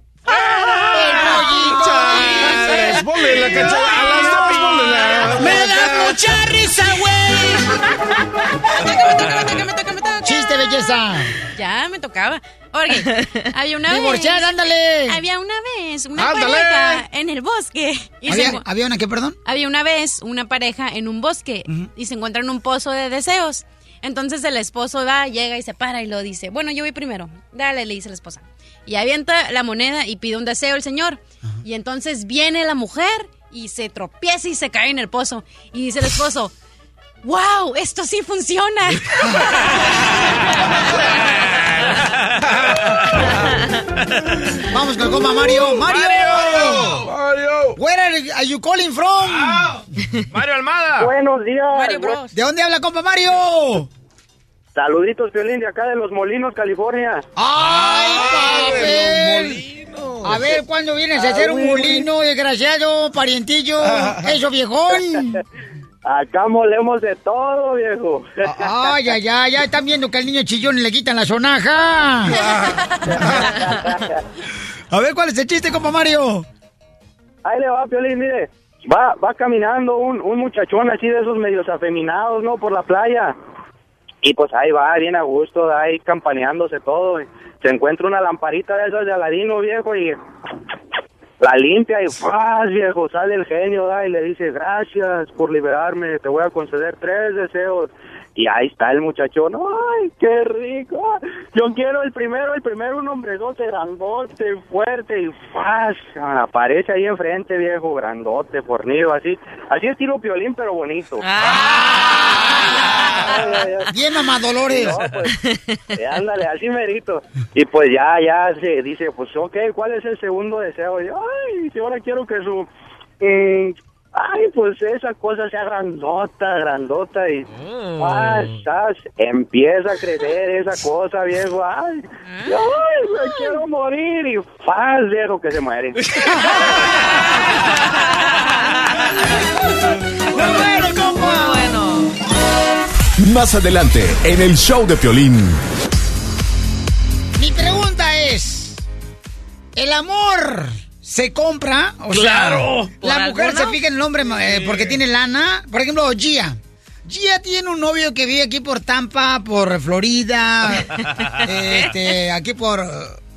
Chas, ponle la cachada. A las dos, ponle la. ¡Me da mucha risa, güey! ¡Chiste, belleza! Ya me tocaba. Oye, había una Divorciada, vez. ándale. Había una vez una Ándale. pareja en el bosque. Y ¿Había, encu- ¿Había una qué, perdón? había una vez una pareja en un bosque y se encuentra en un pozo de deseos. Entonces el esposo va, llega y se para y lo dice, bueno, yo voy primero. Dale, le dice la esposa. Y avienta la moneda y pide un deseo el señor. Y entonces viene la mujer y se tropieza y se cae en el pozo. Y dice el esposo, wow, esto sí funciona. *laughs* Vamos con el compa Mario. Mario. Mario. Where are are you calling from? Mario Almada. Buenos días. Mario Bros. ¿De dónde habla compa Mario? Saluditos, Violín, de acá de Los Molinos, California. ¡Ay, papel! A ver, ¿cuándo vienes a hacer un molino, desgraciado, parientillo? *laughs* Eso, viejón. *laughs* Acá molemos de todo, viejo. Ay, ay, ay, ya están viendo que al niño chillón le quitan la sonaja. *laughs* A ver, ¿cuál es el chiste, compa Mario? Ahí le va, Piolín, mire. Va, va caminando un, un muchachón así de esos medios afeminados, ¿no? Por la playa. Y pues ahí va, bien a gusto, ahí campaneándose todo. Se encuentra una lamparita de esas de Aladino, viejo, y la limpia y ¡faz, viejo! Sale el genio, ¿da? y le dice, gracias por liberarme, te voy a conceder tres deseos. Y ahí está el muchachón, ¡ay, qué rico! Yo quiero el primero, el primero un hombrezote grandote, fuerte, y ¡faz! Aparece ahí enfrente, viejo, grandote, fornido, así. Así estilo piolín, pero bonito. Bien, mamá Dolores. No, pues, eh, ándale, así merito. Y pues ya, ya se dice, pues ok, ¿cuál es el segundo deseo? Y yo, ay, si ahora quiero que su... eh, ay, pues esa cosa sea grandota, grandota y... ah, sas, empieza a crecer esa cosa, viejo. Ay, y, ay, me quiero morir y faz, viejo, que se muere. *laughs* bueno, compa! Bueno. Más adelante, en el show de Piolín. Mi pregunta es, ¿el amor se compra? O Claro. sea, la ¿Por mujer se fija en el hombre eh, porque tiene lana. Por ejemplo, Gia. Gia tiene un novio que vive aquí por Tampa, por Florida, *laughs* este, aquí por,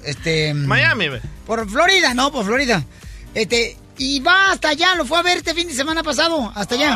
este... Miami. Por Florida, no, por Florida. Este, y va hasta allá, lo fue a ver este fin de semana pasado, hasta allá.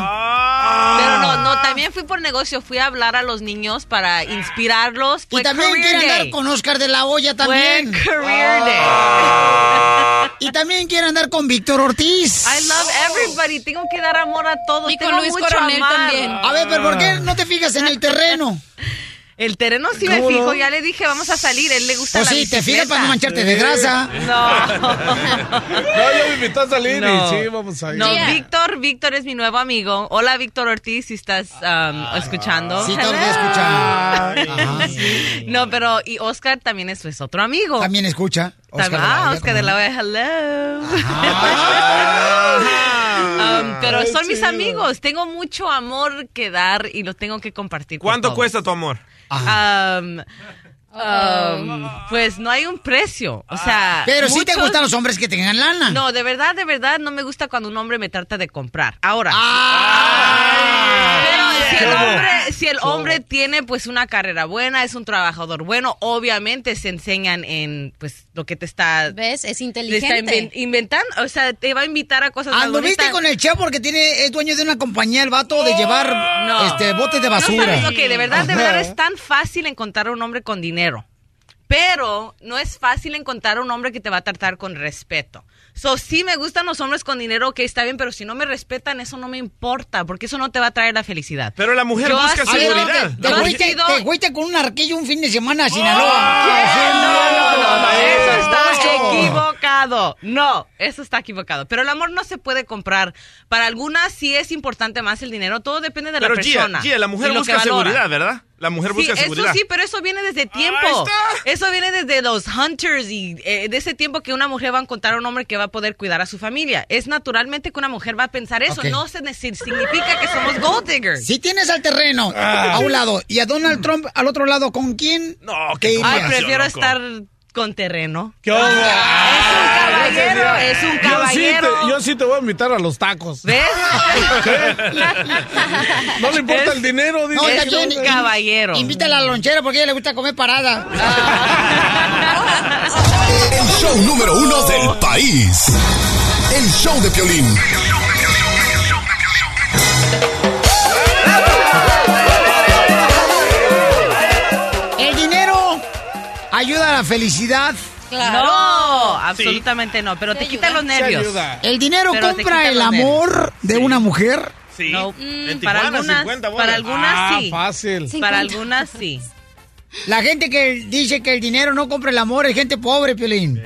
Pero no, no, también fui por negocio, fui a hablar a los niños para inspirarlos. Y también quiere andar con Oscar de la Hoya también. Fue career day. *laughs* Y también quiere andar con Víctor Ortiz. I love everybody. Tengo que dar amor a todos. Y con Luis Coronel también. A ver, pero ¿por qué no te fijas en el terreno? *laughs* El terreno sí me ¿Cómo fijo. Ya le dije, vamos a salir. Él le gusta Pues la sí, te fijas para no mancharte de grasa. No. *laughs* No, yo me invitó a salir No. y sí, vamos a ir. No, Yeah. Víctor, Víctor es mi nuevo amigo. Hola, Víctor Ortiz, si estás um, escuchando. Sí, te Hello. escucha. Ajá. *laughs* No, pero y Oscar también es, es otro amigo. También escucha. Oscar ah, Oscar de ¿cómo la hello. Ah. *laughs* Um, pero Ay, son mis amigos. Tengo mucho amor que dar y lo tengo que compartir. con ¿Cuánto todos. cuesta tu amor? Um, um, pues no hay un precio. O sea. Pero sí te muchos- gustan los hombres que tengan lana. No, de verdad, de verdad, no me gusta cuando un hombre me trata de comprar. Ahora. Pero si el hombre, si el hombre tiene pues una carrera buena, es un trabajador bueno, obviamente se enseñan en pues lo que te está, ¿Ves? Es te está inteligente. inven- inventando, o sea, te va a invitar a cosas Anduviste bonitas. con el chef porque tiene, es dueño de una compañía, el vato, de llevar No. este botes de No basura. sabes que de verdad, de verdad es tan fácil encontrar un hombre con dinero. Pero no es fácil encontrar un hombre que te va a tratar con respeto. So, sí me gustan los hombres con dinero, ok, está bien, pero si no me respetan, eso no me importa, porque eso no te va a traer la felicidad. Pero la mujer Yo busca seguridad. te, fuiste, te fuiste con un arquillo un fin de semana a ¿Qué? Sinaloa. No, no, no, no, eso está equivocado. No, eso está equivocado. Pero el amor no se puede comprar. Para algunas sí es importante más el dinero. Todo depende de Pero la Gia, persona. Gia, la mujer busca seguridad, ¿verdad? La mujer Sí, busca eso seguridad. sí, pero eso viene desde tiempo. Ahí está. Eso viene desde los hunters y eh, de ese tiempo que una mujer va a encontrar a un hombre que va a poder cuidar a su familia. Es naturalmente que una mujer va a pensar eso. No se significa que somos gold diggers. Si tienes al terreno a un lado y a Donald Trump al otro lado, ¿con quién No, irías? Ay, prefiero loco. estar con terreno. ¿Qué onda? es un caballero. Yo sí, te, voy a invitar a los tacos. ¿Ves? *laughs* no le importa el dinero, dice. No, es un caballero. Invítala a la lonchera porque a ella le gusta comer parada. *laughs* el show número uno del país. El show de Piolín. El dinero ayuda a la felicidad no, absolutamente no, pero te quita los nervios. ¿El dinero Pero te compra el amor nervios. de una mujer? Sí. No, mm, para algunas, 50 bolas. para algunas Ah, sí. fácil. Para algunas sí. La gente que dice que el dinero no compra el amor es gente pobre, Piolín. *laughs*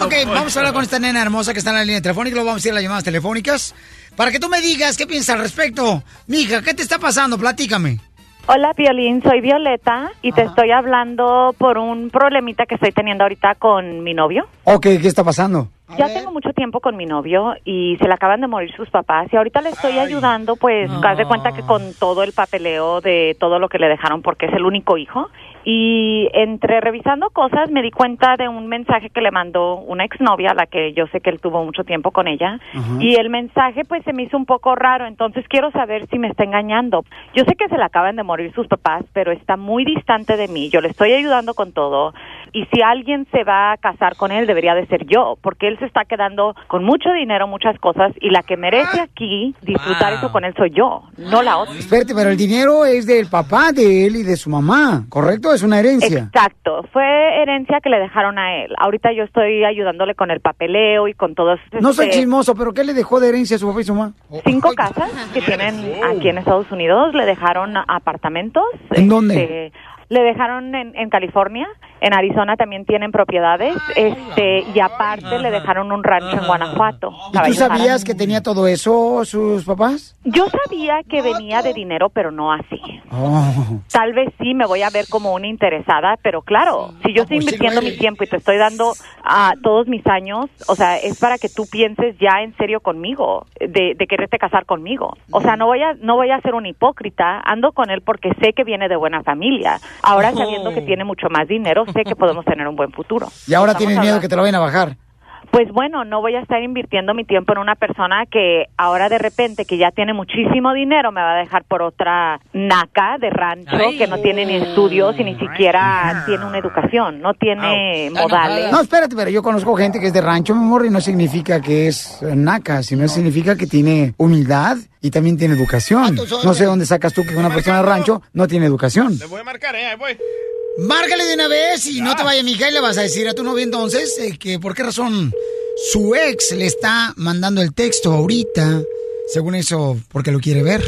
ok, vamos a hablar con esta nena hermosa que está en la línea telefónica. Luego vamos a ir a las llamadas telefónicas. Para que tú me digas qué piensas al respecto. Mija, ¿qué te está pasando? Platícame. Hola, Piolín, soy Violeta y te estoy hablando por un problemita que estoy teniendo ahorita con mi novio. Ok, ¿qué está pasando? Ya tengo mucho tiempo con mi novio y se le acaban de morir sus papás y ahorita le estoy ayudando, pues, haz de cuenta que con todo el papeleo de todo lo que le dejaron porque es el único hijo. Y entre revisando cosas me di cuenta de un mensaje que le mandó una exnovia, la que yo sé que él tuvo mucho tiempo con ella. Y el mensaje pues se me hizo un poco raro, entonces quiero saber si me está engañando. Yo sé que se le acaban de morir sus papás, pero está muy distante de mí. Yo le estoy ayudando con todo. Y si alguien se va a casar con él, debería de ser yo, porque él se está quedando con mucho dinero, muchas cosas, y la que merece aquí disfrutar Wow. eso con él soy yo, no la otra. Espérate, pero el dinero es del papá de él y de su mamá, ¿correcto? Es una herencia. Exacto, fue herencia que le dejaron a él. Ahorita yo estoy ayudándole con el papeleo y con todo. No soy este, chismoso, pero ¿qué le dejó de herencia a su papá y su mamá? Cinco casas que tienen aquí en Estados Unidos, le dejaron apartamentos. ¿En dónde? este, le dejaron en, en California, en Arizona también tienen propiedades, este, y aparte le dejaron un rancho en Guanajuato. ¿Y tú sabías que tenía todo eso sus papás? Yo sabía que venía de dinero, pero no así. Oh. Tal vez sí me voy a ver como una interesada, pero claro, si yo estoy invirtiendo mi tiempo y te estoy dando a todos mis años, o sea, es para que tú pienses ya en serio conmigo, de, de quererte casar conmigo. O sea, no voy a no voy a ser un hipócrita, ando con él porque sé que viene de buena familia. Ahora sabiendo que tiene mucho más dinero, sé que podemos tener un buen futuro. *laughs* Y ahora Estamos tienes miedo hablando- que te lo vayan a bajar. pues bueno, no voy a estar invirtiendo mi tiempo en una persona que ahora de repente que ya tiene muchísimo dinero me va a dejar por otra naca de rancho Ay. que no tiene ni estudios y ni siquiera tiene una educación, no tiene modales. No, espérate, pero yo conozco gente que es de rancho, mi amor, y no significa que es naca, sino significa que tiene humildad y también tiene educación. No sé dónde sacas tú que una persona de rancho no tiene educación. Le voy a marcar, ¿eh? Ahí voy. Márcale de una vez y no te vayas, mija, y le vas a decir a tu novio entonces eh, que por qué razón su ex le está mandando el texto ahorita, según eso, porque lo quiere ver.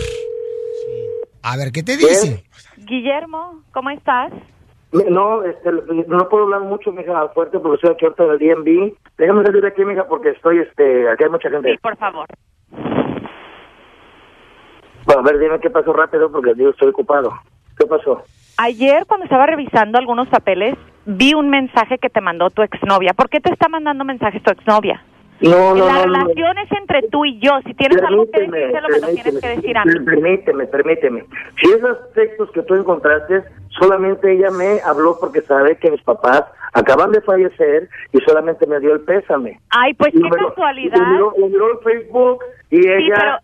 A ver, ¿qué te dice? Guillermo, ¿cómo estás? No, este, no puedo hablar mucho, mija, fuerte, porque estoy aquí ahorita del DMV. Déjame salir de aquí, mija, porque estoy, este, aquí hay mucha gente. Sí, por favor. Bueno, a ver, dime qué pasó rápido, porque yo estoy ocupado. ¿Qué pasó? Ayer cuando estaba revisando algunos papeles vi un mensaje que te mandó tu exnovia. ¿Por qué te está mandando mensajes tu exnovia? No, no, la no, no. relación es entre tú y yo. Si tienes algo que Permíteme, decírselo, me lo tienes que decir a mí. Permíteme, permíteme. Si esos textos que tú encontraste, solamente ella me habló porque sabe que mis papás acaban de fallecer y solamente me dio el pésame. Ay, pues Y qué lo- casualidad. Lo miró, miró en Facebook y ella...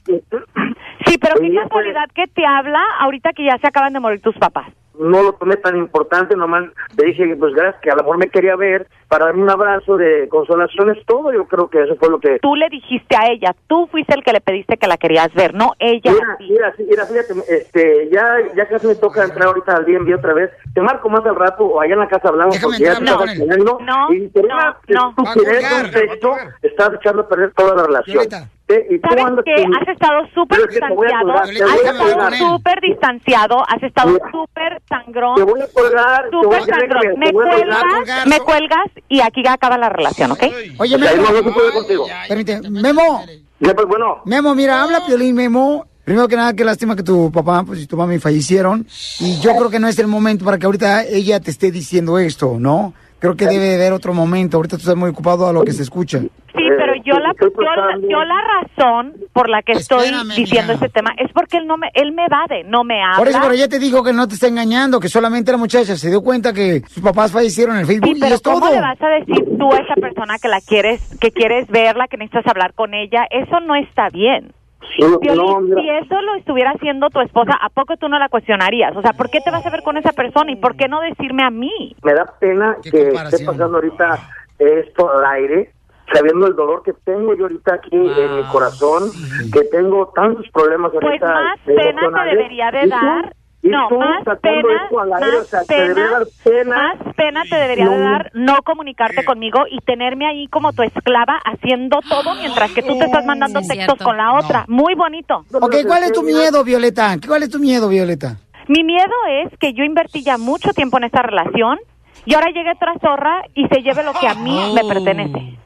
Sí, pero qué casualidad que te habla ahorita que ya se acaban de morir tus papás. no lo tomé tan importante, nomás le dije pues gracias, que a lo mejor me quería ver para darme un abrazo de consolación, es todo, yo creo que eso fue lo que... Tú le dijiste a ella, tú fuiste el que le pediste que la querías ver, no ella. Mira, mira, sí, mira, fíjate, este, ya, ya casi me toca entrar ahorita al DMV otra vez. Te marco más al rato o allá en la casa hablamos porque ya te entrar, estás no, no, y una no. un texto estás echando a perder toda la relación. Eh, y ¿Sabes qué? Has estado súper te distanciado, te has estado súper distanciado, has estado súper sangrón. Te voy a colgar, te Súper déjame, sangrón. te Me cuelgas, me cuelgas y aquí acaba la relación, ¿ok? Oye, Memo. no, no. Permite, Memo. Ya, pues, bueno. Memo, mira, habla Piolín, Memo. Primero que nada, qué lástima que tu papá pues, y tu mami fallecieron. Y yo creo que no es el momento para que ahorita ella te esté diciendo esto, ¿no? Creo que debe de haber otro momento. Ahorita tú estás muy ocupado a lo que se escucha. Sí, pero yo la, yo, la- yo la razón por la que estoy Espérame, diciendo mija. este tema es porque él no me, él me evade, no me habla. Por eso, pero ya te digo que no te está engañando, que solamente la muchacha se dio cuenta que sus papás fallecieron en el Facebook Sí, y pero es todo. ¿cómo le vas a decir tú a esa persona que la quieres, que quieres verla, que necesitas hablar con ella? Eso no está bien. No, si eso lo estuviera haciendo tu esposa, ¿a poco tú no la cuestionarías? O sea, ¿por qué te vas a ver con esa persona y por qué no decirme a mí? Me da pena que esté pasando ahorita esto al aire, sabiendo el dolor que tengo yo ahorita aquí en mi corazón, que tengo tantos problemas Pues ahorita más pena te debería de dar Y No, tú más sacando pena, esto al aire, o más sea, te pena, debería dar pena. más pena te debería No. dar no comunicarte conmigo y tenerme ahí como tu esclava haciendo todo mientras que tú te estás mandando Sí, textos cierto. con la otra. Muy bonito. Ok, ¿cuál es tu miedo, Violeta? ¿Cuál es tu miedo, Violeta? Mi miedo es que yo invertí ya mucho tiempo en esta relación y ahora llegue otra zorra y se lleve lo que a mí Oh. me pertenece.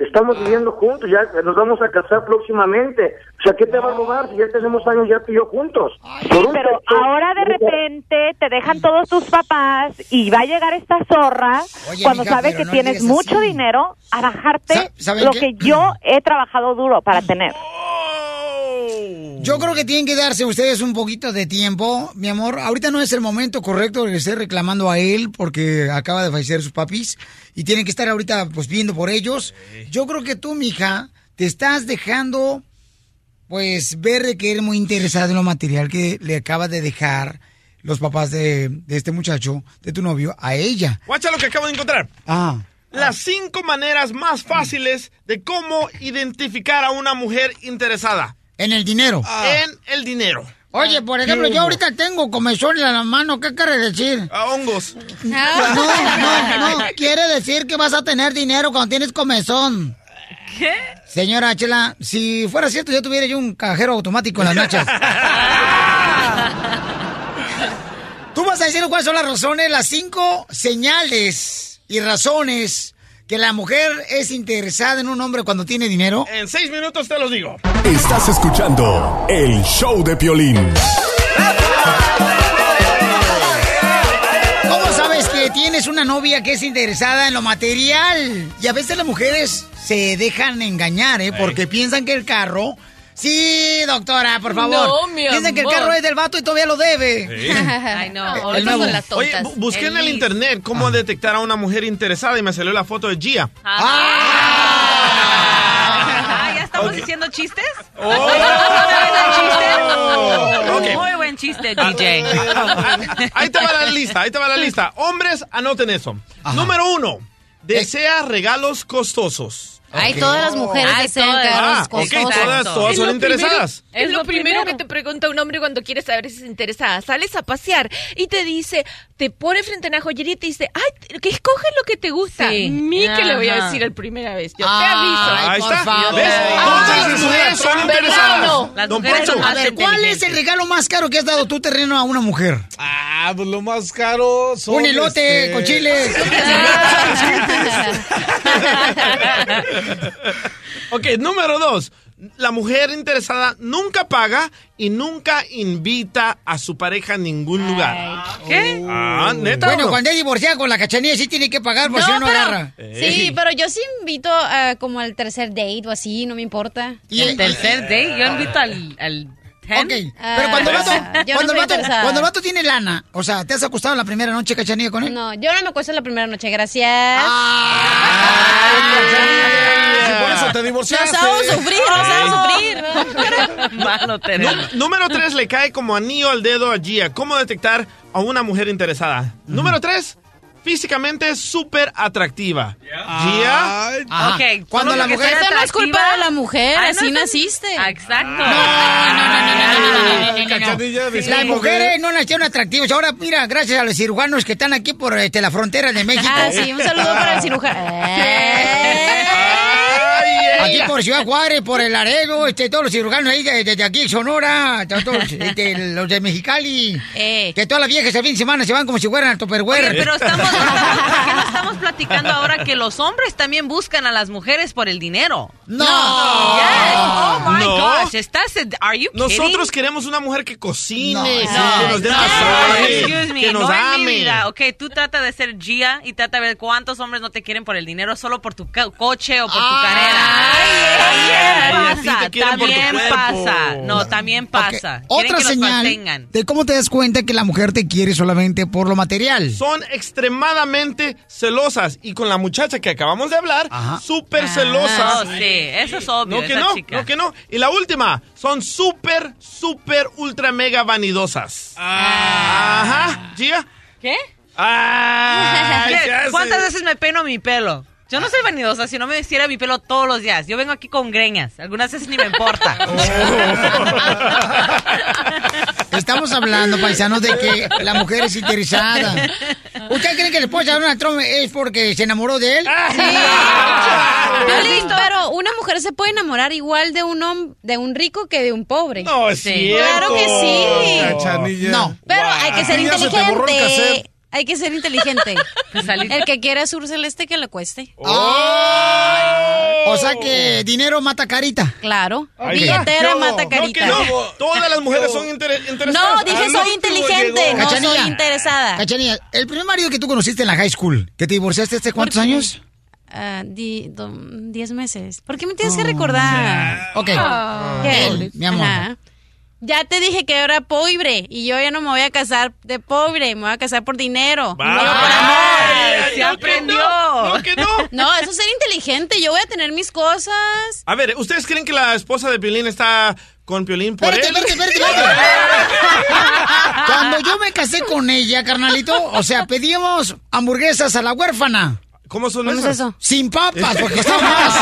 Estamos viviendo juntos, ya nos vamos a casar próximamente. O sea, ¿qué te va a robar si ya tenemos años ya tú y yo juntos? Pero texto- ahora de repente te dejan todos tus papás y va a llegar esta zorra Oye, cuando mija, sabe que no tienes mucho así. dinero a bajarte Sa- ¿saben lo qué? que yo he trabajado duro para tener. Yo creo que tienen que darse ustedes un poquito de tiempo, mi amor. Ahorita no es el momento correcto de estar reclamando a él porque acaba de fallecer sus papis y tienen que estar ahorita pues viendo por ellos. Yo creo que tú, mija, te estás dejando pues ver de que eres muy interesada en lo material que le acaba de dejar los papás de, de este muchacho, de tu novio, a ella. Guacha lo que acabo de encontrar. Ah. Las cinco maneras más fáciles de cómo identificar a una mujer interesada. En el dinero. En el dinero. Oye, por ejemplo, yo ahorita tengo comezón en la mano. ¿Qué quiere decir? A hongos. No, no, no. *laughs* Quiere decir que vas a tener dinero cuando tienes comezón. ¿Qué? Señora Chela, si fuera cierto, yo tuviera yo un cajero automático en las nachas. *laughs* Tú vas a decir cuáles son las razones, las cinco señales y razones que la mujer es interesada en un hombre cuando tiene dinero. En seis minutos te los digo. Estás escuchando el show de Piolín. ¿Cómo sabes que tienes una novia que es interesada en lo material? Y a veces las mujeres se dejan engañar, ¿eh? Porque piensan que el carro... Sí, doctora, por favor. No, mi Piensan que el carro es del vato y todavía lo debe. *laughs* Ay, no, El ahorita nuevo. son las Oye, tontas. bu- busqué en el Liz. internet cómo detectar a una mujer interesada y me salió la foto de Gia. Ah, ¿ya estamos diciendo chistes? Oh. Ok. Muy buen chiste, DJ. Ahí te va la lista, ahí te va la lista. Hombres, anoten eso. Número uno, desea regalos costosos. Ay, todas las mujeres Ay, todas. Ah, costosos. todas, todas Es son lo interesadas. primero- Es lo primero que te pregunta un hombre cuando quiere saber si es interesada. Sales a pasear y te dice, te pone frente a una joyería y te dice, ay, que escoge lo que te gusta. Sí. Ni que le voy a Ajá. decir la primera vez. Yo te aviso. Ahí por está. favor. ¿Ves? Todas las mujeres son ¿Verdad o interesadas. no? Las Don mujeres son Poncho. A más ver, ¿cuál es el regalo más caro que has dado tú terreno a una mujer? Ah, pues lo más caro son... Un elote este, *laughs* con chile. *laughs* *laughs* Ok, número dos. La mujer interesada nunca paga y nunca invita a su pareja a ningún lugar. ¿Qué? Ah, neta. Bueno, no? cuando es divorciada con la cachanilla sí tiene que pagar por si no, no pero- agarra. Sí, pero yo sí invito a, como al tercer date o así, no me importa. Y El tercer date, yo invito al, al Ok, pero cuando el vato, Ah, no cuando, el vato, cuando el vato tiene lana, o sea, ¿te has acostado la primera noche cachanilla con él? No, yo no me acuesto la primera noche, gracias. Ah, Sí, por eso te Nos divorciaste. hago sufrir, nos hago sufrir. Nú- número tres le cae como anillo al dedo a Gia. ¿Cómo detectar a una mujer interesada? Número tres, físicamente súper atractiva. Yeah. Yeah. Okay. Cuando la mujer Eso no es culpa de la mujer, así naciste. Exacto. No, no, no, no, no, no, Las mujeres no nacieron atractivas. Ahora, mira, gracias a los cirujanos que están aquí por este, la frontera de México. Ah, sí, un saludo para el cirujano. Aquí por Ciudad Juárez, por el Laredo, este, todos los cirujanos ahí de- desde aquí, Sonora, todos, *laughs* este, los de Mexicali. Eh. Que todas las viejas el fin de semana se van como si fueran al Topperware. Pero estamos, *laughs* ¿por qué no estamos platicando ahora que los hombres también buscan a las mujeres por el dinero? No. Yes. Oh my No. gosh, estás are you kidding? Nosotros queremos una mujer que cocine, No, que No, nos dé no, excuse me, que nos no en mi ame. vida. Ok, tú trata de ser Gia y trata de ver cuántos hombres no te quieren por el dinero solo por tu co- coche o por tu carrera. También pasa, también pasa. No, también pasa. Otra que señal de cómo te das cuenta que la mujer te quiere solamente por lo material. Son extremadamente celosas. Y con la muchacha que acabamos de hablar, súper celosa. Oh, sí, eso es obvio. No que esa no, chica. no que no. Y la última, son súper, súper, ultra, mega vanidosas. Ajá, Gia. ¿Qué? Ay, *laughs* ¿Qué? ¿Cuántas veces me peino mi pelo? Yo no soy vanidosa, si no me vistiera mi pelo todos los días. Yo vengo aquí con greñas. Algunas veces ni me importa. *laughs* Estamos hablando, paisanos, de que la mujer es interesada. ¿Usted cree que el esposa de Donald Trump es porque se enamoró de él? Piolín, *laughs* pero una mujer se puede enamorar igual de un hom- de un rico que de un pobre. No, es cierto. Claro que sí. Cachanilla. No. Pero hay que ser inteligente. Hay que ser inteligente. *laughs* El que quiera sur celeste que le cueste. O sea que dinero mata carita. Claro. Ay, Billetera no, mata no, que carita. no. Todas las mujeres son inter- interesadas. No, dije Al soy inteligente, no Cachanilla. soy interesada. Cachanilla, el primer marido que tú conociste en la high school, que te divorciaste hace cuántos años? Ah, di- do- diez meses. ¿Por qué me tienes que recordar? Ok. Él, mi amor. Ajá. Ya te dije que era pobre y yo ya no me voy a casar de pobre, me voy a casar por dinero. Vaya. No por amor. Ay, Se no, que aprendió. No, no, que no. *laughs* No, eso es ser inteligente. Yo voy a tener mis cosas. A ver, ¿ustedes creen que la esposa de Piolín está con Piolín por Espérate, él? espérate, espérate, *laughs* espérate. Cuando yo me casé con ella, carnalito, o sea, pedíamos hamburguesas a la huérfana. ¿Cómo son ¿Cómo es eso? Sin papas, porque está *laughs* más.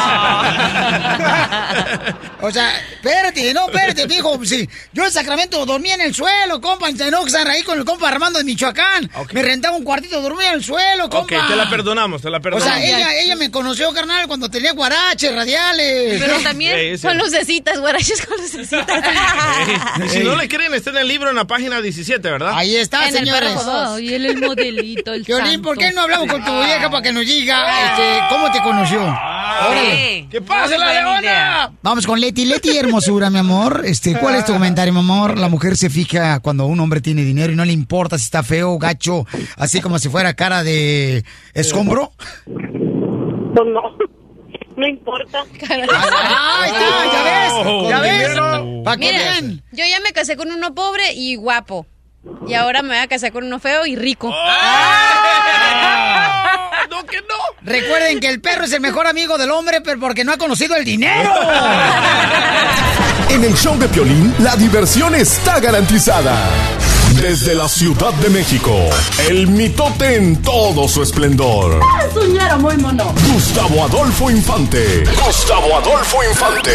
*laughs* O sea, espérate, no, espérate, viejo. Sí, yo en Sacramento dormía en el suelo, compa. No, que estar ahí con el compa Armando de Michoacán. Ok. Me rentaba un cuartito, dormía en el suelo, Ok, compa. te la perdonamos, te la O perdonamos. sea, ella, ella me conoció, carnal, cuando tenía guaraches radiales. Pero también es con lucecitas, guaraches con lucecitas. *laughs* Y si no le creen, está en el libro en la página 17, ¿verdad? Ahí está, En señores. Ay, él es el modelito, el Violín, ¿por qué no hablamos con tu vieja para que nos diga este, cómo te conoció? Sí. ¿Qué pasa, Muy la leona? Vamos con Leti. Leti, hermosura, mi amor. Este, ¿Cuál es tu comentario, mi amor? La mujer se fija cuando un hombre tiene dinero y no le importa si está feo, gacho, así como si fuera cara de escombro. Pues no, no importa. ¡Ay, está! ¿Ya ves? Con ¿Ya ves? ¿Para qué Mira, yo ya me casé con uno pobre y guapo. Y ahora me voy a casar con uno feo y rico. No, que no. Recuerden que el perro es el mejor amigo del hombre, pero porque no ha conocido el dinero. *laughs* En el show de Piolín, la diversión está garantizada. Desde la Ciudad de México, el mitote en todo su esplendor. Soñero muy mono. Gustavo Adolfo Infante. Gustavo Adolfo Infante.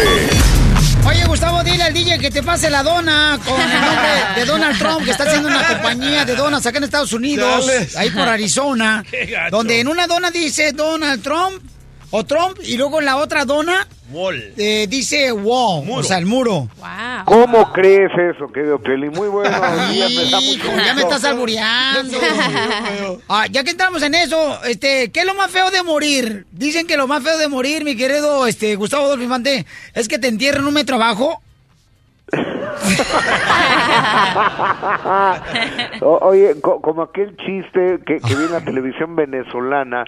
Oye, Gustavo, dile al DJ que te pase la dona con el nombre de Donald Trump, que está haciendo una *laughs* compañía de donas acá en Estados Unidos, ahí por Arizona, *laughs* donde en una dona dice Donald Trump o Trump y luego en la otra dona Wall. eh, dice wall, o sea, el muro. Wow. ¿Cómo crees eso, querido Piolín? Muy bueno. *laughs* ya me ya me estás albureando. *laughs* Ah, ya que entramos en eso, este, ¿qué es lo más feo de morir? Dicen que lo más feo de morir, mi querido este, Gustavo Adolfo Infante, es que te entierren un metro abajo. *laughs* O- Oye, co- como aquel chiste que, que vi en la televisión venezolana,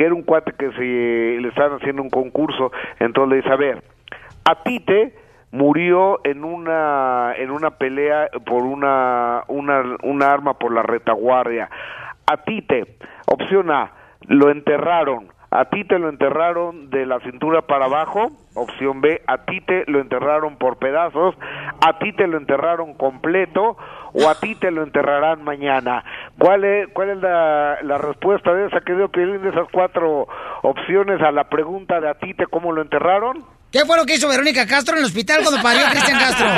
que era un cuate que se le estaban haciendo un concurso, entonces le dice, a ver, a Tite murió en una en una pelea por una una, una arma por la retaguardia. A Tite, opción A, lo enterraron. A Tite lo enterraron de la cintura para abajo. Opción B, a Tite lo enterraron por pedazos. A Tite lo enterraron completo. O a Tite lo enterrarán mañana. ¿Cuál es, cuál es la, la respuesta de esa que dio Piolín de esas cuatro opciones a la pregunta de a Tite cómo lo enterraron? ¿Qué fue lo que hizo Verónica Castro en el hospital cuando parió Cristian Castro?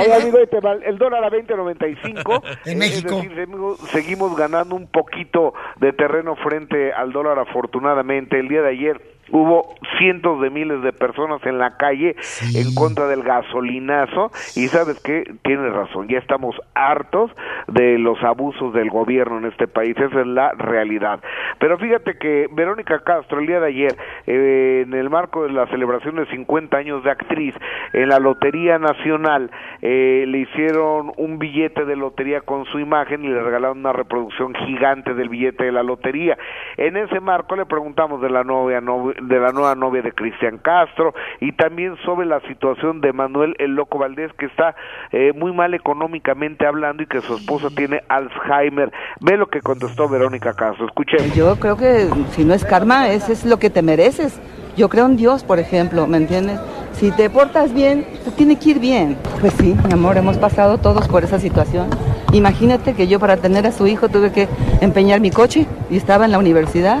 Oye, amigo, el dólar a 20.95. *laughs* En México. Es decir, seguimos, seguimos ganando un poquito de terreno frente al dólar, afortunadamente. El día de ayer hubo cientos de miles de personas en la calle en contra del gasolinazo. Y sabes qué, tienes razón, ya estamos hartos de los abusos del gobierno en este país. Esa es la realidad. Pero fíjate que Verónica Castro, el día de ayer, eh, en el marco de la celebración de 50 años de actriz, en la Lotería Nacional, eh, le hicieron un billete de lotería con su imagen y le regalaron una reproducción gigante del billete de la lotería. En ese marco le preguntamos de la novia novi- de la nueva novia de Cristian Castro y también sobre la situación de Manuel el Loco Valdés que está eh, muy mal económicamente hablando y que su esposa tiene Alzheimer. Ve lo que contestó Verónica Castro. Escuchemos. Yo creo que si no es karma, ese es lo que te mereces. Yo creo en Dios, por ejemplo, ¿me entiendes? Si te portas bien, te tiene que ir bien. Pues sí, mi amor, hemos pasado todos por esa situación. Imagínate que yo para tener a su hijo tuve que empeñar mi coche y estaba en la universidad.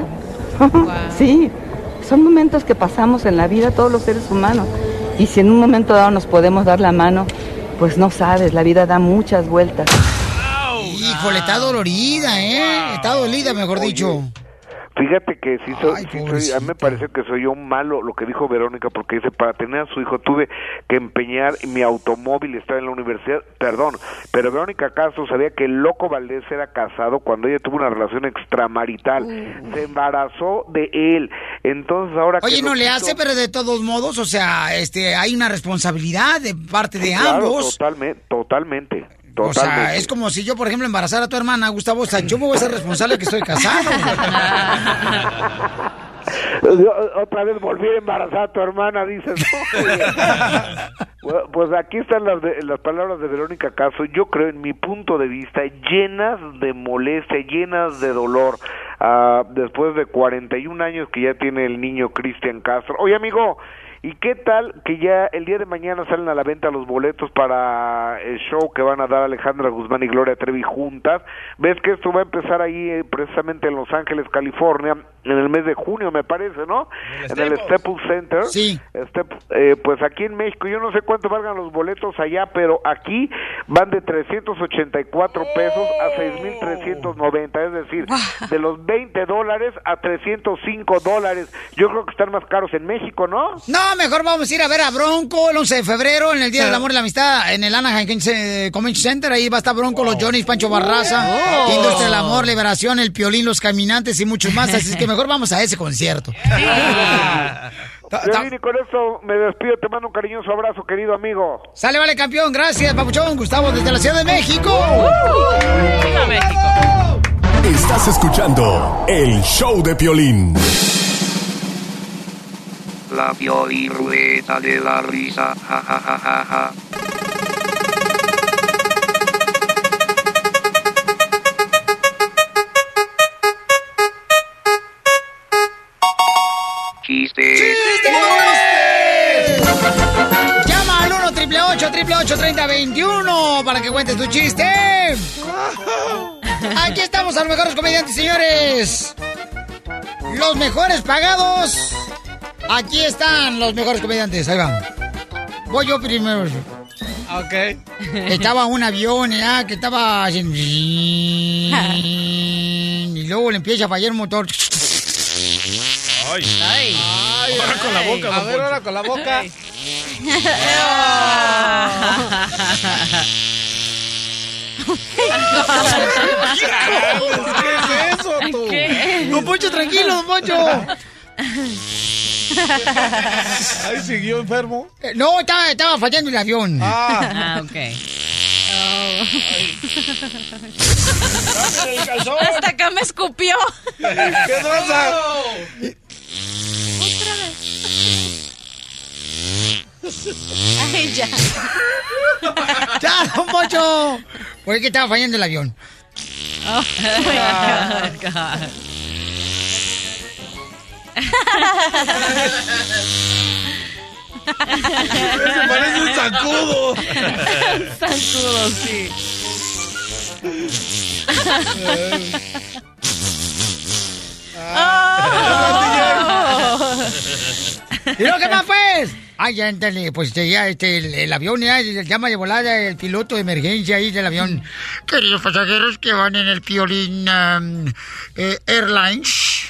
*laughs* sí, son momentos que pasamos en la vida todos los seres humanos. Y si en un momento dado nos podemos dar la mano pues no sabes, la vida da muchas vueltas. Híjole, está dolorida, ¿eh? Está dolida, mejor dicho. Fíjate que sí, soy, sí soy- a mí me parece que soy yo malo lo que dijo Verónica, porque dice, para tener a su hijo tuve que empeñar mi automóvil, estaba en la universidad, perdón, pero Verónica Castro sabía que el loco Valdés era casado cuando ella tuvo una relación extramarital, se embarazó de él, entonces ahora que Oye, no le hace, pero de todos modos, o sea, este, hay una responsabilidad de parte de Claro, ambos. totalmente, totalmente, O sea, es como si yo, por ejemplo, embarazara a tu hermana, Gustavo, o sea, yo me voy a ser responsable que estoy casado. *laughs* Yo, Otra vez volví a embarazar a tu hermana, dices. pues aquí están las, de- las palabras de Verónica Caso, yo creo, en mi punto de vista, llenas de molestia, llenas de dolor. Ah, después de 41 años que ya tiene el niño Cristian Castro. Oye, amigo, ¿y qué tal que ya el día de mañana salen a la venta los boletos para el show que van a dar Alejandra Guzmán y Gloria Trevi juntas? ¿Ves que esto va a empezar ahí eh, precisamente en Los Ángeles, California, en el mes de junio, me parece, ¿no? en el Staples Center. Sí. eh, pues aquí en México, yo no sé cuánto valgan los boletos allá, pero aquí van de 384 pesos a 6.390, es decir, de los 20 dólares a 305 dólares. Yo creo que están más caros en México, ¿no? No, mejor vamos a ir a ver a Bronco el 11 de febrero, en el Día del Amor y la Amistad, en el Anaheim eh, Convention Center. Ahí va a estar Bronco, los Johnny's, Pancho Barraza, Oh. Industria del Amor, Liberación, El Piolín, Los Caminantes y muchos más. Así es que mejor vamos a ese concierto. *laughs* Violín, y con eso me despido, te mando un cariñoso abrazo, querido amigo. Sale, vale, campeón. Gracias, Papuchón. Gustavo, desde la Ciudad de México. ¡Viva México! Estás escuchando el show de Piolín. La Pioli Rueda de la Risa. Ja, ja, ja, ja, ja. Chistes. Llama al 1 888 3021 para que cuentes tu chiste. *laughs* Aquí estamos a los mejores comediantes, señores. Los mejores pagados. Aquí están los mejores comediantes. Ahí van. Voy yo primero. Ok. Estaba un avión ya que estaba haciendo... *laughs* Y luego le empieza a fallar el motor. Ay. Ay. Ahora con la boca, A ver, ahora con la boca. *laughs* ¿Qué es eso, tú? Don Poncho, tranquilo, don Poncho. *laughs* *laughs* Ahí siguió enfermo. Eh, No, estaba, estaba fallando el avión. Ah. ok. Hasta acá me escupió. ¿Qué tranza? Ay, ya. ¡Ya, don Poncho! Oye, que estaba fallando el avión. Oh, my God. Ese parece un zancudo. Zancudo, sí. ¿Y lo que más pues? Ay, ya entendí, pues este, ya este, el, el avión ya llama de volada el piloto de emergencia ahí del avión. Queridos pasajeros que van en el Piolín um, eh, Airlines,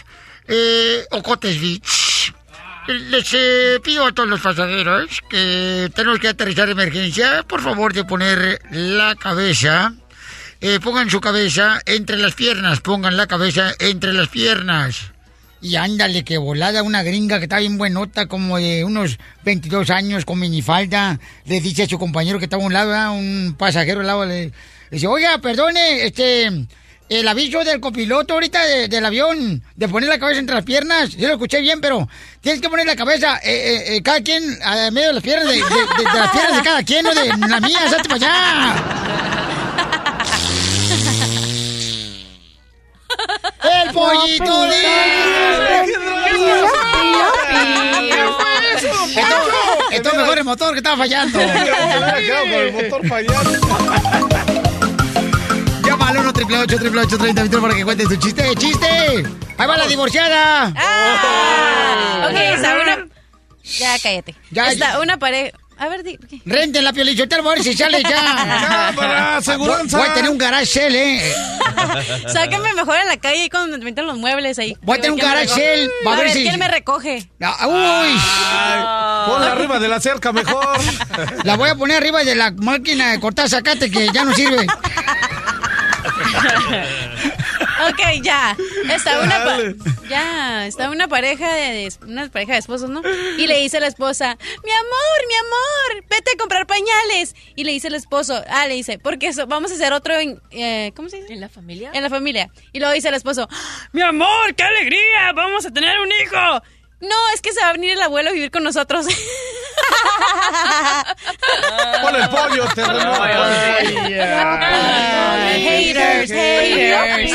eh, Ocotes Beach, les eh, pido a todos los pasajeros que tenemos que aterrizar de emergencia, por favor de poner la cabeza, eh, pongan su cabeza entre las piernas, pongan la cabeza entre las piernas. Y ándale, que volada una gringa que está bien buenota, como de unos 22 años, con minifalda, le dice a su compañero que estaba a un lado, ¿verdad? un pasajero al lado, le dice, oiga, perdone, este, el aviso del copiloto ahorita de- del avión, de poner la cabeza entre las piernas, yo lo escuché bien, pero tienes que poner la cabeza, eh, eh, eh, cada quien, a medio de las piernas, de, de- de- de las piernas de cada quien, no de la mía, salte para allá. El pollito Esto, esto es mejor el motor que estaba fallando. El motor fallando. Llama al 1 888 888 30 para que cuentes tu chiste. ¡Chiste! ¡Ahí va la divorciada! Ah, ok, está una... Ya, cállate. Ya, está una pareja... A ver, di, ¿qué? Renten la piolichotero, a ver si sale ya. Cámara, aseguranza. Voy, voy a tener un garage sale, eh. Sáquenme mejor a la calle y cuando me meten los muebles ahí. Voy a tener un ¿Quién me garage sale, va a A ver ver, si- ¿quién me recoge? Ah, uy. Ponla arriba de la cerca mejor. La voy a poner arriba de la máquina de cortar zacate que ya no sirve. *laughs* Ok, ya. Está una, pa- ya, está una pareja de, de- una pareja de esposos, ¿no? Y le dice la esposa, mi amor, mi amor, vete a comprar pañales. Y le dice el esposo, ah, le dice, porque eso, vamos a hacer otro en, eh, ¿cómo se dice? ¿En la familia? En la familia. Y luego dice el esposo, mi amor, qué alegría, vamos a tener un hijo. No, es que se va a venir el abuelo a vivir con nosotros. *laughs* Pon el pollo, terreno. haters, haters.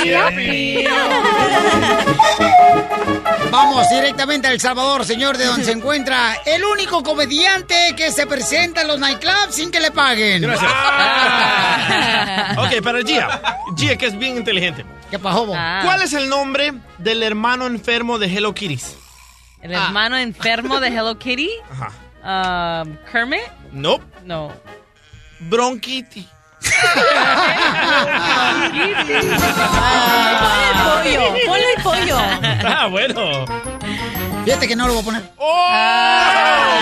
Vamos directamente a El Salvador, señor, de donde se encuentra el único comediante que se presenta en los nightclubs sin que le paguen. Gracias. ok, para Gia. Gia, que es bien inteligente. ¿Qué pasó, bo? ¿Cuál es el nombre del hermano enfermo de Hello Kitties? El hermano enfermo de Hello Kitty. Ajá. Um, Kermit. No. No. Bronquiti. Ponle el pollo, ponle el pollo. Ah, bueno. Fíjate que no lo voy a poner. ¡Oh!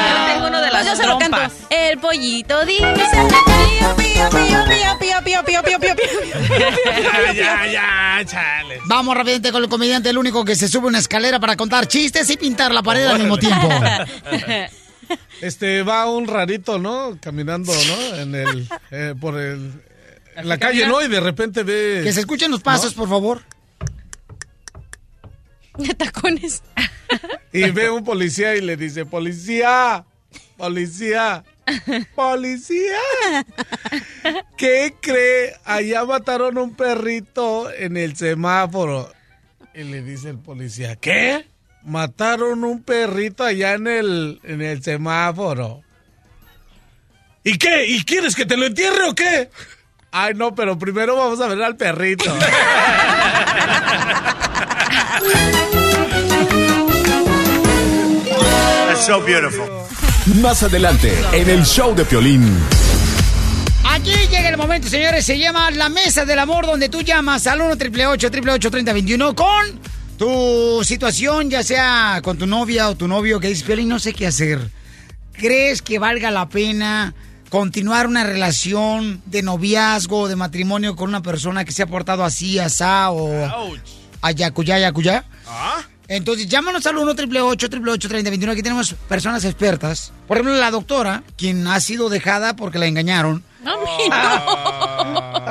Yo tengo uno de las pues yo se lo canto. El pollito dice... Pío, pío, pío, pío, pío, pío, pío, Ya, ya, chale. Vamos rápidamente con el comediante, el único que se sube una escalera para contar chistes y pintar la pared al mismo tiempo. Este, va un rarito, ¿no? Caminando, ¿no? En el, por el, en la calle, ¿no? Y de repente ve... Que se escuchen los pasos, por favor. *laughs* De tacones. y ve un policía y le dice, "Policía, policía, policía, ¿qué cree? Allá mataron un perrito en el semáforo." Y le dice el policía, "¿Qué? Mataron un perrito allá en el en el semáforo." ¿Y qué? ¿Y quieres que te lo entierre o qué? Ay, no, pero primero vamos a ver al perrito. *laughs* That's so beautiful. Más adelante, en el show de Piolín. Aquí llega el momento, señores. Se llama La Mesa del Amor, donde tú llamas al 1 888 3021 con tu situación, ya sea con tu novia o tu novio, que dices, Piolín, no sé qué hacer. ¿Crees que valga la pena continuar una relación de noviazgo o de matrimonio con una persona que se ha portado así, asá o ayacuyá, ayacuyá? Entonces, llámanos al 1 888 3021 Aquí tenemos personas expertas. Por ejemplo, la doctora, quien ha sido dejada porque la engañaron.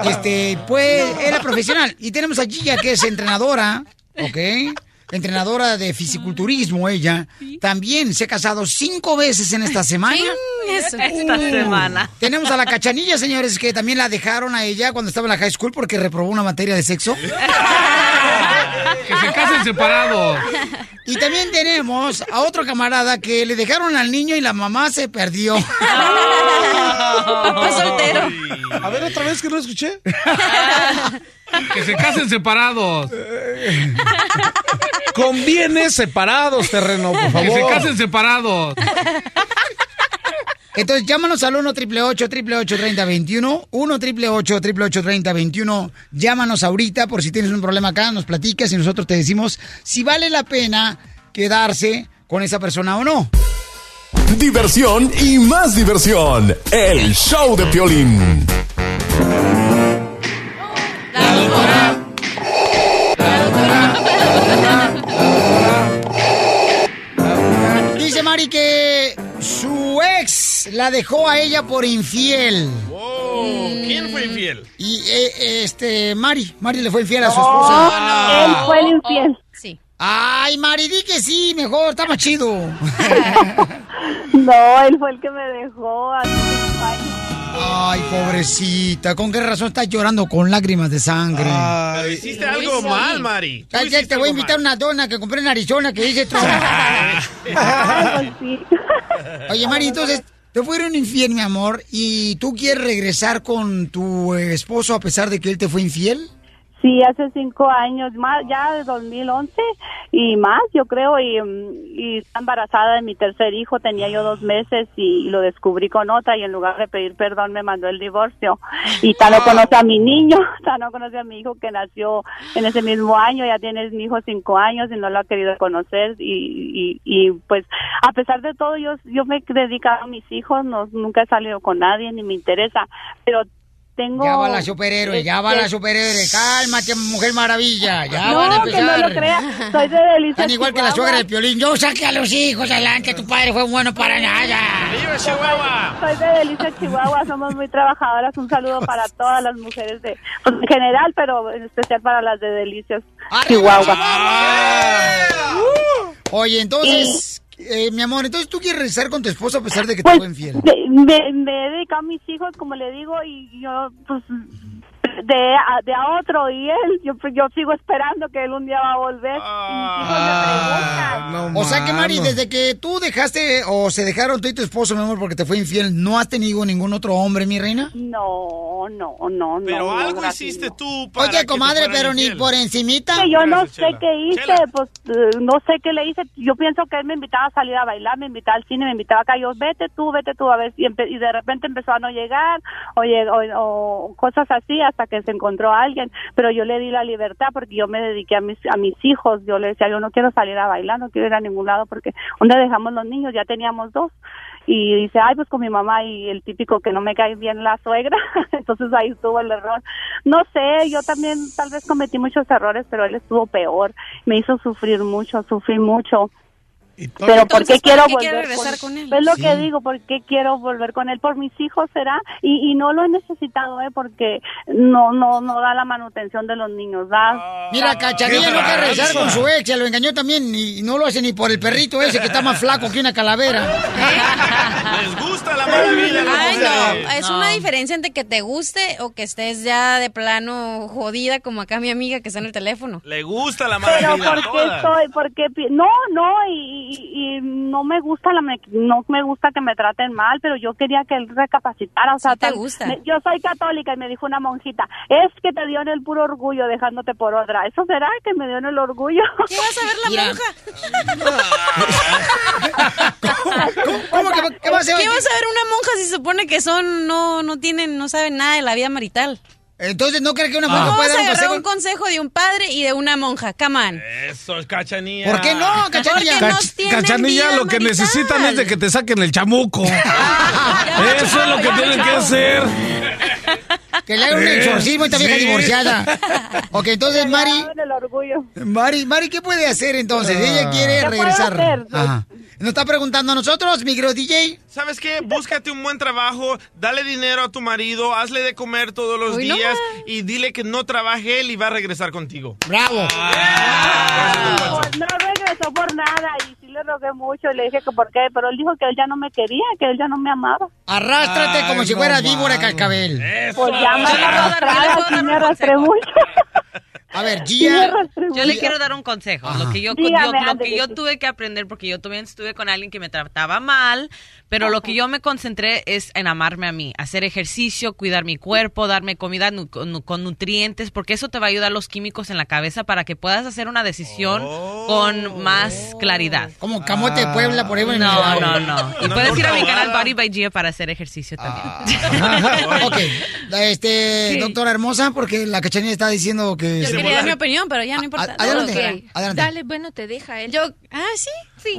Este, pues, era profesional. Y tenemos a Gia, que es entrenadora, ¿ok? Entrenadora de fisiculturismo, ella. También se ha casado cinco veces en esta semana. Eso. Esta semana. Tenemos a la cachanilla, señores, que también la dejaron a ella cuando estaba en la high school porque reprobó una materia de sexo. *laughs* que se casen separados. Y también tenemos a otro camarada que le dejaron al niño y la mamá se perdió. *laughs* Papá soltero. A ver otra vez que no escuché. *laughs* que se casen separados. Conviene separados, terreno, por favor. Que se casen separados. *laughs* Entonces llámanos al 1 888 888 3021 1 888 888 3021 Llámanos ahorita por si tienes un problema acá, nos platicas y nosotros te decimos si vale la pena quedarse con esa persona o no. Diversión y más diversión. El show de Piolín. Dice Mari que su ex la dejó a ella por infiel. Wow, ¿Quién fue infiel? Y eh, este, Mari, Mari le fue infiel a su No, esposa. él fue el infiel. Sí. Ay, Mari, di que sí, mejor, está más chido. *laughs* No, él fue el que me dejó cinco años. Ay, pobrecita, ¿con qué razón estás llorando con lágrimas de sangre? Pero hiciste algo mal, Mari. Te voy a invitar una dona que compré en Arizona que dice. *laughs* Oye, Mari, entonces, te fueron infiel, mi amor, y tú quieres regresar con tu esposo a pesar de que él te fue infiel. Sí, hace cinco años, más ya de 2011 y más, yo creo, y, mm, y está embarazada de mi tercer hijo, tenía yo dos meses y lo descubrí con otra y en lugar de pedir perdón me mandó el divorcio. Y tan no conoce a mi niño, *laughs* tan no conoce a mi hijo que nació en ese mismo año, ya tiene mi hijo cinco años y no lo ha querido conocer y, y, y pues a pesar de todo yo, yo me he dedicado a mis hijos, no, nunca he salido con nadie ni me interesa, pero tengo... Ya va la superhéroe, ya va la este, superhéroe. Cálmate, mujer maravilla. Ya No, van a que empezar. no lo crea. Soy de Delicias, Tan igual que la suegra de Piolín. Yo saqué a los hijos adelante. Tu padre fue bueno para nada. ¡Viva Chihuahua! Soy de Delicia, Chihuahua. Somos muy trabajadoras. Un saludo para todas las mujeres de, pues, en general, pero en especial para las de Delicias, Chihuahua. Oye, entonces, eh, mi amor, entonces tú quieres regresar con tu esposo a pesar de que te Pues, fue infiel. me, me he dedicado a mis hijos, como le digo, y yo, pues, de a, de a otro, y él, yo, yo sigo esperando que él un día va a volver. y mis hijos me preguntan. o sea que, Mari, desde que tú dejaste o se dejaron tú y tu esposo, mi amor, porque te fue infiel, ¿no has tenido ningún otro hombre, mi reina? No, no, no, no. Pero no, algo hiciste no. tú para Oye, comadre, pero ni por encimita. Que yo no Gracias, sé Chela. qué hice, Chela. pues eh, no sé qué le hice. Yo pienso que él me invitaba a salir a bailar, me invitaba al cine, me invitaba acá. Yo, vete tú, vete tú, a ver. Y, y de repente empezó a no llegar o, lleg- o, o cosas así hasta que se encontró a alguien. Pero yo le di la libertad porque yo me dediqué a mis, a mis hijos. Yo le decía, yo no quiero salir a bailar, no quiero ir a ningún lado porque ¿dónde dejamos los niños? Ya teníamos dos. Y dice, ay, pues con mi mamá y el típico que no me cae bien la suegra. *laughs* Entonces ahí estuvo el error. No sé, yo también tal vez cometí muchos errores, pero él estuvo peor. Me hizo sufrir mucho, sufrí mucho. Pero ¿por qué Entonces, quiero ¿para qué volver regresar con él? Es lo Sí. que digo, ¿por qué quiero volver con él? Por mis hijos será. Y, y no lo he necesitado, ¿eh? Porque no no no da la manutención de los niños. Da, Mira, da- Cachanilla no quiere regresar con su ex, se lo engañó también y no lo hace ni por el perrito ese que está más flaco que una calavera. *laughs* Les gusta la mala vida. a las Ay, no, es una diferencia entre que te guste o que estés ya de plano jodida como acá mi amiga que está en el teléfono. Le gusta la mala pero ¿por qué estoy? ¿Por qué No, no, y, y- y no me gusta la me- no me gusta que me traten mal, pero yo quería que él recapacitara, o sea, Sí te tal- gusta. me- yo soy católica y me dijo una monjita, es que te dio en el puro orgullo dejándote por otra. ¿Eso será que me dio en el orgullo? *laughs* ¿Qué vas a ver la Mira. monja? ¿Cómo que qué va a hacer? ¿Qué vas a ver una monja si se supone que son no no tienen no saben nada de la vida marital? Entonces, ¿no crees que una ¿Cómo monja vas puede a dar un agarrar consejo? un consejo de un padre y de una monja? Come on. Eso es cachanilla. ¿Por qué no, Cachanilla? Porque no Cach- tienen Cachanilla, vida lo que marital. necesitan es de que te saquen el chamuco. *laughs* Eso es lo que tienen que hacer. Que le hagan un exorcismo a esta vieja sí. divorciada. *laughs* Ok, entonces, Mari, en el orgullo. Mari, Mari, ¿qué puede hacer entonces? Ella quiere ¿Qué puedo regresar. hacer? ¿Nos está preguntando a nosotros, mi querido DJ? ¿Sabes qué? Búscate un buen trabajo, dale dinero a tu marido, hazle de comer todos los Uy, no días y dile que no trabaje él y va a regresar contigo. ¡Bravo! No, no regresó por nada y sí le rogué mucho y le dije que por qué, pero él dijo que él ya no me quería, que él ya no me amaba. Arrástrate Ay, como si fuera víbora cascabel. Pues ya me *laughs* arrastré, mucho. A ver, Gia. Yo le quiero dar un consejo. Lo que yo, Dígame, yo- lo que yo tuve que aprender, porque yo también estuve con alguien que me trataba mal, pero lo que yo me concentré es en amarme a mí, hacer ejercicio, cuidar mi cuerpo, darme comida nu- con, nu- con nutrientes, porque eso te va a ayudar los químicos en la cabeza para que puedas hacer una decisión con más claridad. Como camote de Puebla, por ahí. en No, no, no. *laughs* Y puedes ir a mi canal. Body by Gia para hacer ejercicio también. *laughs* ok, este, doctora hermosa, porque la cachanilla está diciendo que... Yo quería dar mi opinión, pero ya no importa. a- adelante. Ok. Adelante. Dale, bueno, te deja él. Yo, ah, sí,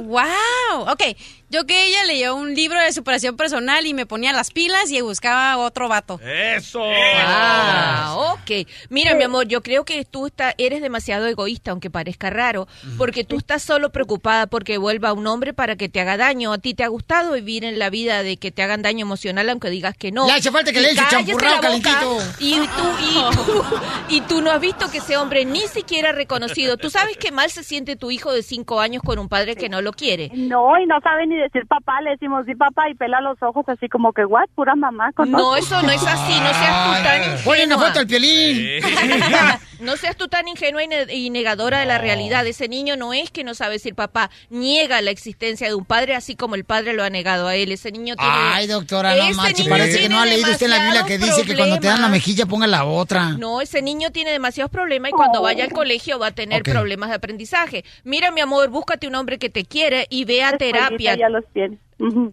Wow. Ok, yo que ella leyó un libro de superación personal y me ponía las pilas y buscaba otro vato. Eso. Ah, ok. Mira, mi amor, yo creo que tú está, eres demasiado egoísta, aunque parezca raro, porque tú estás solo preocupada porque vuelva un hombre para que te haga daño. ¿A ti te ha gustado vivir en la vida de que te hagan daño emocional, aunque digas que no? Le hace falta que Y le eche cállese champurrado calentito. Y tú, y, tú, *laughs* y tú no has visto que ese hombre ni siquiera ha reconocido. ¿Tú sabes qué mal se siente tu hijo de cinco años con un padre que no lo quiere? No, y no sabe ni decir papá, le decimos sí papá y pela los ojos así como que, what, pura mamá con No, eso no es así, no seas tú tan foto al piolín. *laughs* No seas tú tan ingenua y, ne- y negadora de la realidad. Ese niño no es que no sabe decir papá, niega la existencia de un padre así como el padre lo ha negado a él. Ese niño tiene... Ay, doctora, no niño Parece que tiene no ha leído usted en la Biblia que dice que cuando te dan la problemas. mejilla ponga la otra. No, ese niño tiene demasiados problemas y cuando vaya al colegio va a tener problemas de aprendizaje. Mira, mi amor, búscate un hombre que te quiere y ve a terapia. ya los tiene.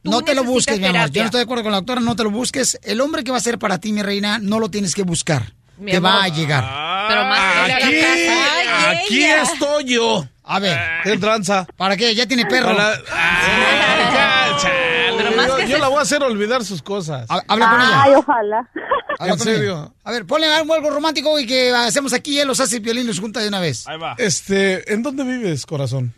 No te lo busques, mi amor. Yo terapia. no estoy de acuerdo con la doctora, no te lo busques. El hombre que va a ser para ti, mi reina, no lo tienes que buscar. Mi te va amor. a llegar. Pero más que Aquí, casa. Ay, aquí ella. estoy yo. A ver. ¿Qué tranza? ¿Para qué? Ya tiene perro. Ay. *laughs* Pero más yo, que yo se- la voy a hacer olvidar sus cosas. Habla con ella. Ay, ojalá. Habla ¿En serio? A ver, ponle algo, algo romántico y que hacemos aquí, él los hace y Piolín los junta de una vez. Ahí va. Este, ¿en dónde vives, corazón?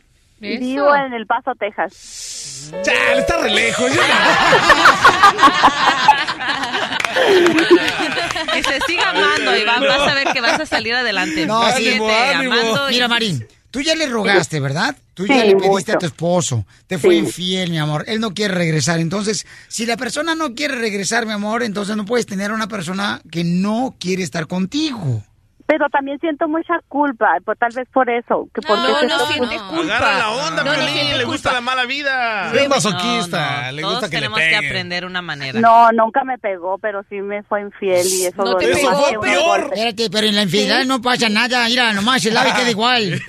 Vivo en El Paso, Texas. Chale, está re lejos. yo *laughs* que se siga amando, Iván. Vas a ver que vas a salir adelante. No, sí. Síguete amando y- Mira, Marín, tú ya le rogaste, ¿verdad? Tú ya le pediste a tu esposo. Te fue Sí. infiel, mi amor. Él no quiere regresar. Entonces, si la persona no quiere regresar, mi amor, entonces no puedes tener a una persona que no quiere estar contigo. Pero también siento mucha culpa, pues tal vez por eso. Que porque No, se no está- sientes culpa. Agarra la onda, No, no Piolín, sientes le culpa. gusta la mala vida. Es masoquista, No, no, le todos gusta que le tenemos que peguen. aprender una manera. No, nunca me pegó, pero sí me fue infiel y eso No te pegó, que un pero- golpe. Espérate, pero en la infidelidad no pasa nada. Mira, nomás el ave queda igual.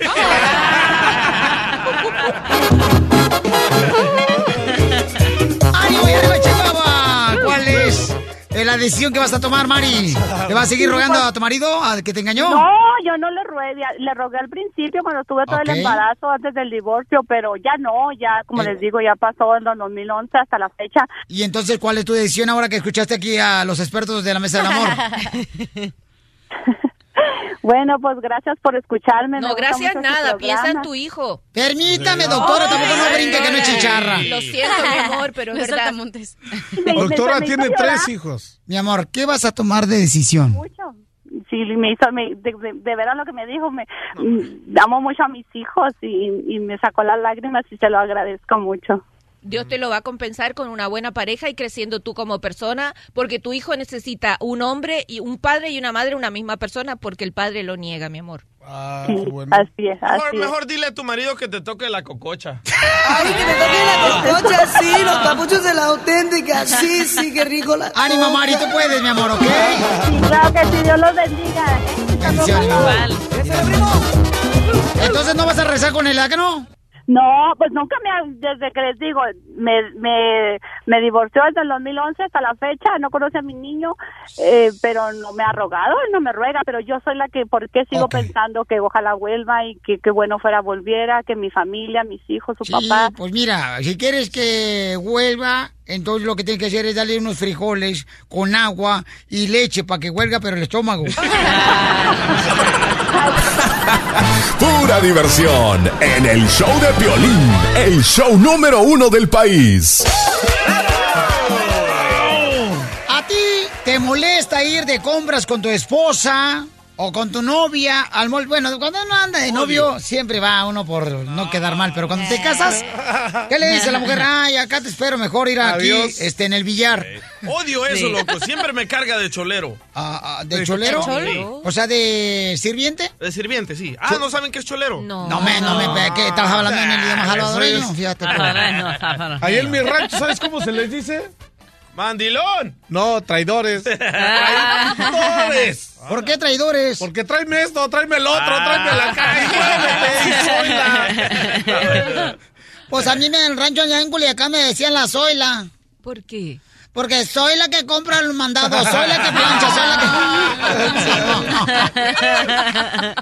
¡Ánimo y arriba, Chihuahua! ¿Cuál es eh, la decisión que vas a tomar, Mari? ¿Le vas a seguir rogando a tu marido al que te engañó? No, yo no le rogué, le rogué al principio cuando tuve todo el embarazo antes del divorcio, pero ya no, ya como Eh. les digo, ya pasó en el 2011 hasta la fecha. Y entonces, ¿cuál es tu decisión ahora que escuchaste aquí a los expertos de la mesa del amor? *laughs* Bueno, pues gracias por escucharme. me No, gracias nada, piensa en tu hijo. Permítame, doctora, tampoco no brinque que no es chicharra. Lo siento, mi amor, pero es No es verdad. saltamontes. *laughs* Me- me- Doctora tiene tres hijos. Mi amor, ¿qué vas a tomar de decisión? mucho. Sí, me hizo, me- de, de, de veras lo que me dijo, me amo mucho a mis hijos y, y me sacó las lágrimas y se lo agradezco mucho. Dios te lo va a compensar con una buena pareja y creciendo tú como persona, porque tu hijo necesita un hombre y un padre y una madre, una misma persona, porque el padre lo niega, mi amor. Ah, Sí, bueno. así es, así Mejor, es. mejor dile a tu marido que te toque la cococha. *laughs* Ay, que me toquen la cococha, sí, los *laughs* papuchos de la auténtica, sí, sí, qué rico la *laughs* Ánimo, Mari, tú puedes, mi amor, ¿ok? Sí, claro que sí, Dios los bendiga. Bendiciones. Igual. Entonces no vas a rezar con él, ¿a que no? Pues nunca me, ha- desde que les digo, me, me, me divorció desde el 2011 hasta la fecha, no conoce a mi niño, eh, pero no me ha rogado, él no me ruega, pero yo soy la que, ¿por qué sigo pensando que ojalá vuelva y que, que bueno fuera volviera, que mi familia, mis hijos, su Sí, papá. pues mira, si quieres que vuelva, entonces lo que tienes que hacer es darle unos frijoles con agua y leche para que huelga, pero el estómago. *laughs* *laughs* Pura diversión en el show de Piolín, el show número uno del país. ¿A ti te molesta ir de compras con tu esposa o con tu novia al mall? Bueno, cuando uno anda de novio, siempre va uno por no quedar mal, pero cuando te casas, ¿qué le dice a la mujer? Ay, acá te espero, mejor ir aquí Adiós. este, en el billar. Odio eso, Sí. loco. Siempre me carga de cholero. Ah, ah, ¿De ¿De cholero? O sea, ¿de sirviente? De sirviente, sí. Ah, ¿no saben qué es cholero? No. No me, no me, ¿qué? ¿Estás hablando en el idioma Ah, salvadoreño? eso es. Fíjate. Ah. Ahí en mi rancho, ¿sabes cómo se les dice? ¡Mandilón! No, traidores. *laughs* ¡Traidores! ¿Por qué traidores? Porque tráeme esto, tráeme el otro, tráeme la calle, muévete, y soyla. Pues a mí en el rancho allá en Culiacán me decían la Zoila. ¿Por qué? Porque soy la que compra los mandados, soy la que plancha, soy la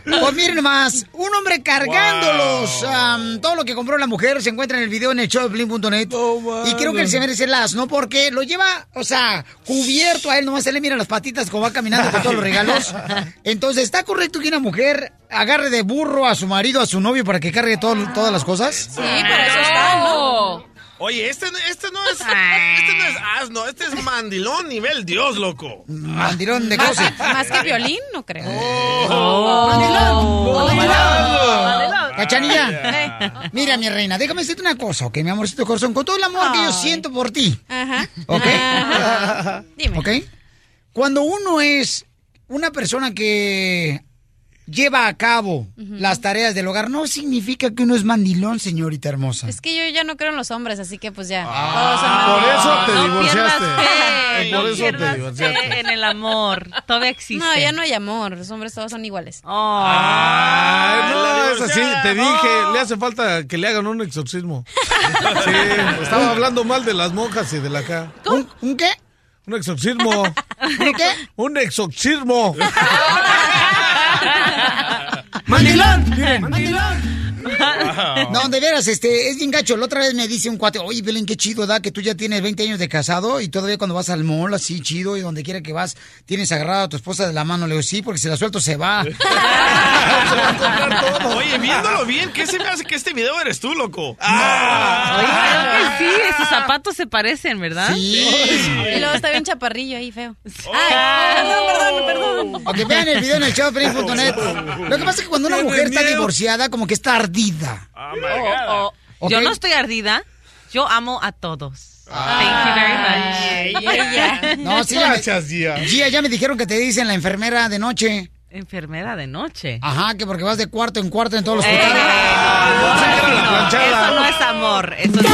que... pues miren más, un hombre cargando los, am, todo lo que compró la mujer se encuentra en el video en el showdeplin.net y creo que él se merece las, ¿no? Porque lo lleva, o sea, cubierto a él, nomás se le mira las patitas como va caminando con todos los regalos. Entonces, ¿está correcto que una mujer agarre de burro a su marido, a su novio para que cargue todo- todas las cosas? Sí, por eso está, ¿no? Oye, este, este no es. Este no es asno, este es mandilón nivel Dios, loco. Mandilón de closet. más que violín, no creo. Cachanilla, mira mi reina, déjame decirte una cosa, ¿ok? Mi amorcito corazón, con todo el amor que yo siento por ti, Ajá. ¿ok? Ajá. Dime. ¿Ok? Cuando uno es una persona que lleva a cabo las tareas del hogar, no significa que uno es mandilón, señorita hermosa. Es que yo ya no creo en los hombres, así que pues ya. Ah, por eso te No divorciaste. *laughs* por eso te divorciaste. fe en el amor. Todavía existe. No, ya no hay amor. Los hombres todos son iguales. Ay, no, es así, te dije, le hace falta que le hagan un exorcismo. *laughs* Sí, estaba hablando mal de las monjas y de la acá. ¿Un, un qué? Un exorcismo. *laughs* ¿Un qué? Un exorcismo. ¡Mandilón! No, de veras, este, es bien gacho. La otra vez me dice un cuate, oye, Belén, qué chido, da que tú ya tienes 20 años de casado y todavía cuando vas al mall, así chido, y donde quiera que vas, tienes agarrada a tu esposa de la mano. Le digo, sí, porque si la suelto se va. *laughs* *laughs* Oye, viéndolo bien, ¿qué se me hace que este video eres tú, loco? Oye, creo que sí, sus zapatos se parecen, ¿verdad? Sí. Y luego está bien chaparrillo ahí, feo. Ay, perdón, perdón, perdón. O que vean el video en el showfree.net. *laughs* Lo que pasa es que cuando una mujer está divorciada, como que está ardida. Oh, oh. Yo Ok. no estoy ardida. Yo amo a todos. Thank you very much. *laughs* No, sí, ya me- Gia, ya me dijeron que te dicen la enfermera de noche. Enfermera de noche. Ajá, que porque vas de cuarto en cuarto en todos los Eh, hospitales. no, no, eso no es amor. Eso no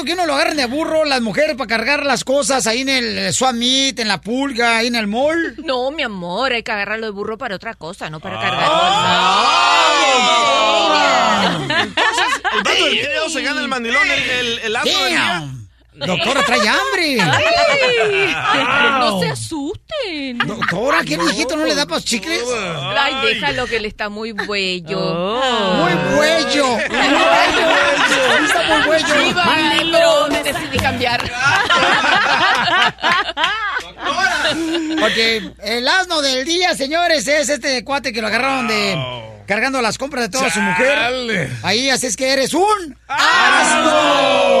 Doctor, ¿está correcto que uno lo agarren de burro las mujeres para cargar las cosas ahí en el swap meet, en la pulga, ahí en el mall? No, mi amor, hay que agarrarlo de burro para otra cosa, no Ah. para cargar El vato del video se gana el mandilón, el, el, el asno del día. Doctora, trae hambre. No se asusten. Doctora, ¿qué mijito no le da para chicles? Ay, déjalo que él está muy bello. Muy bello. Está muy bello. Sí, vale, pero decidí cambiar. Ok, el asno del día, señores, es este cuate que lo agarraron de cargando las compras de toda su mujer. Chale. Ahí así es que eres un asno.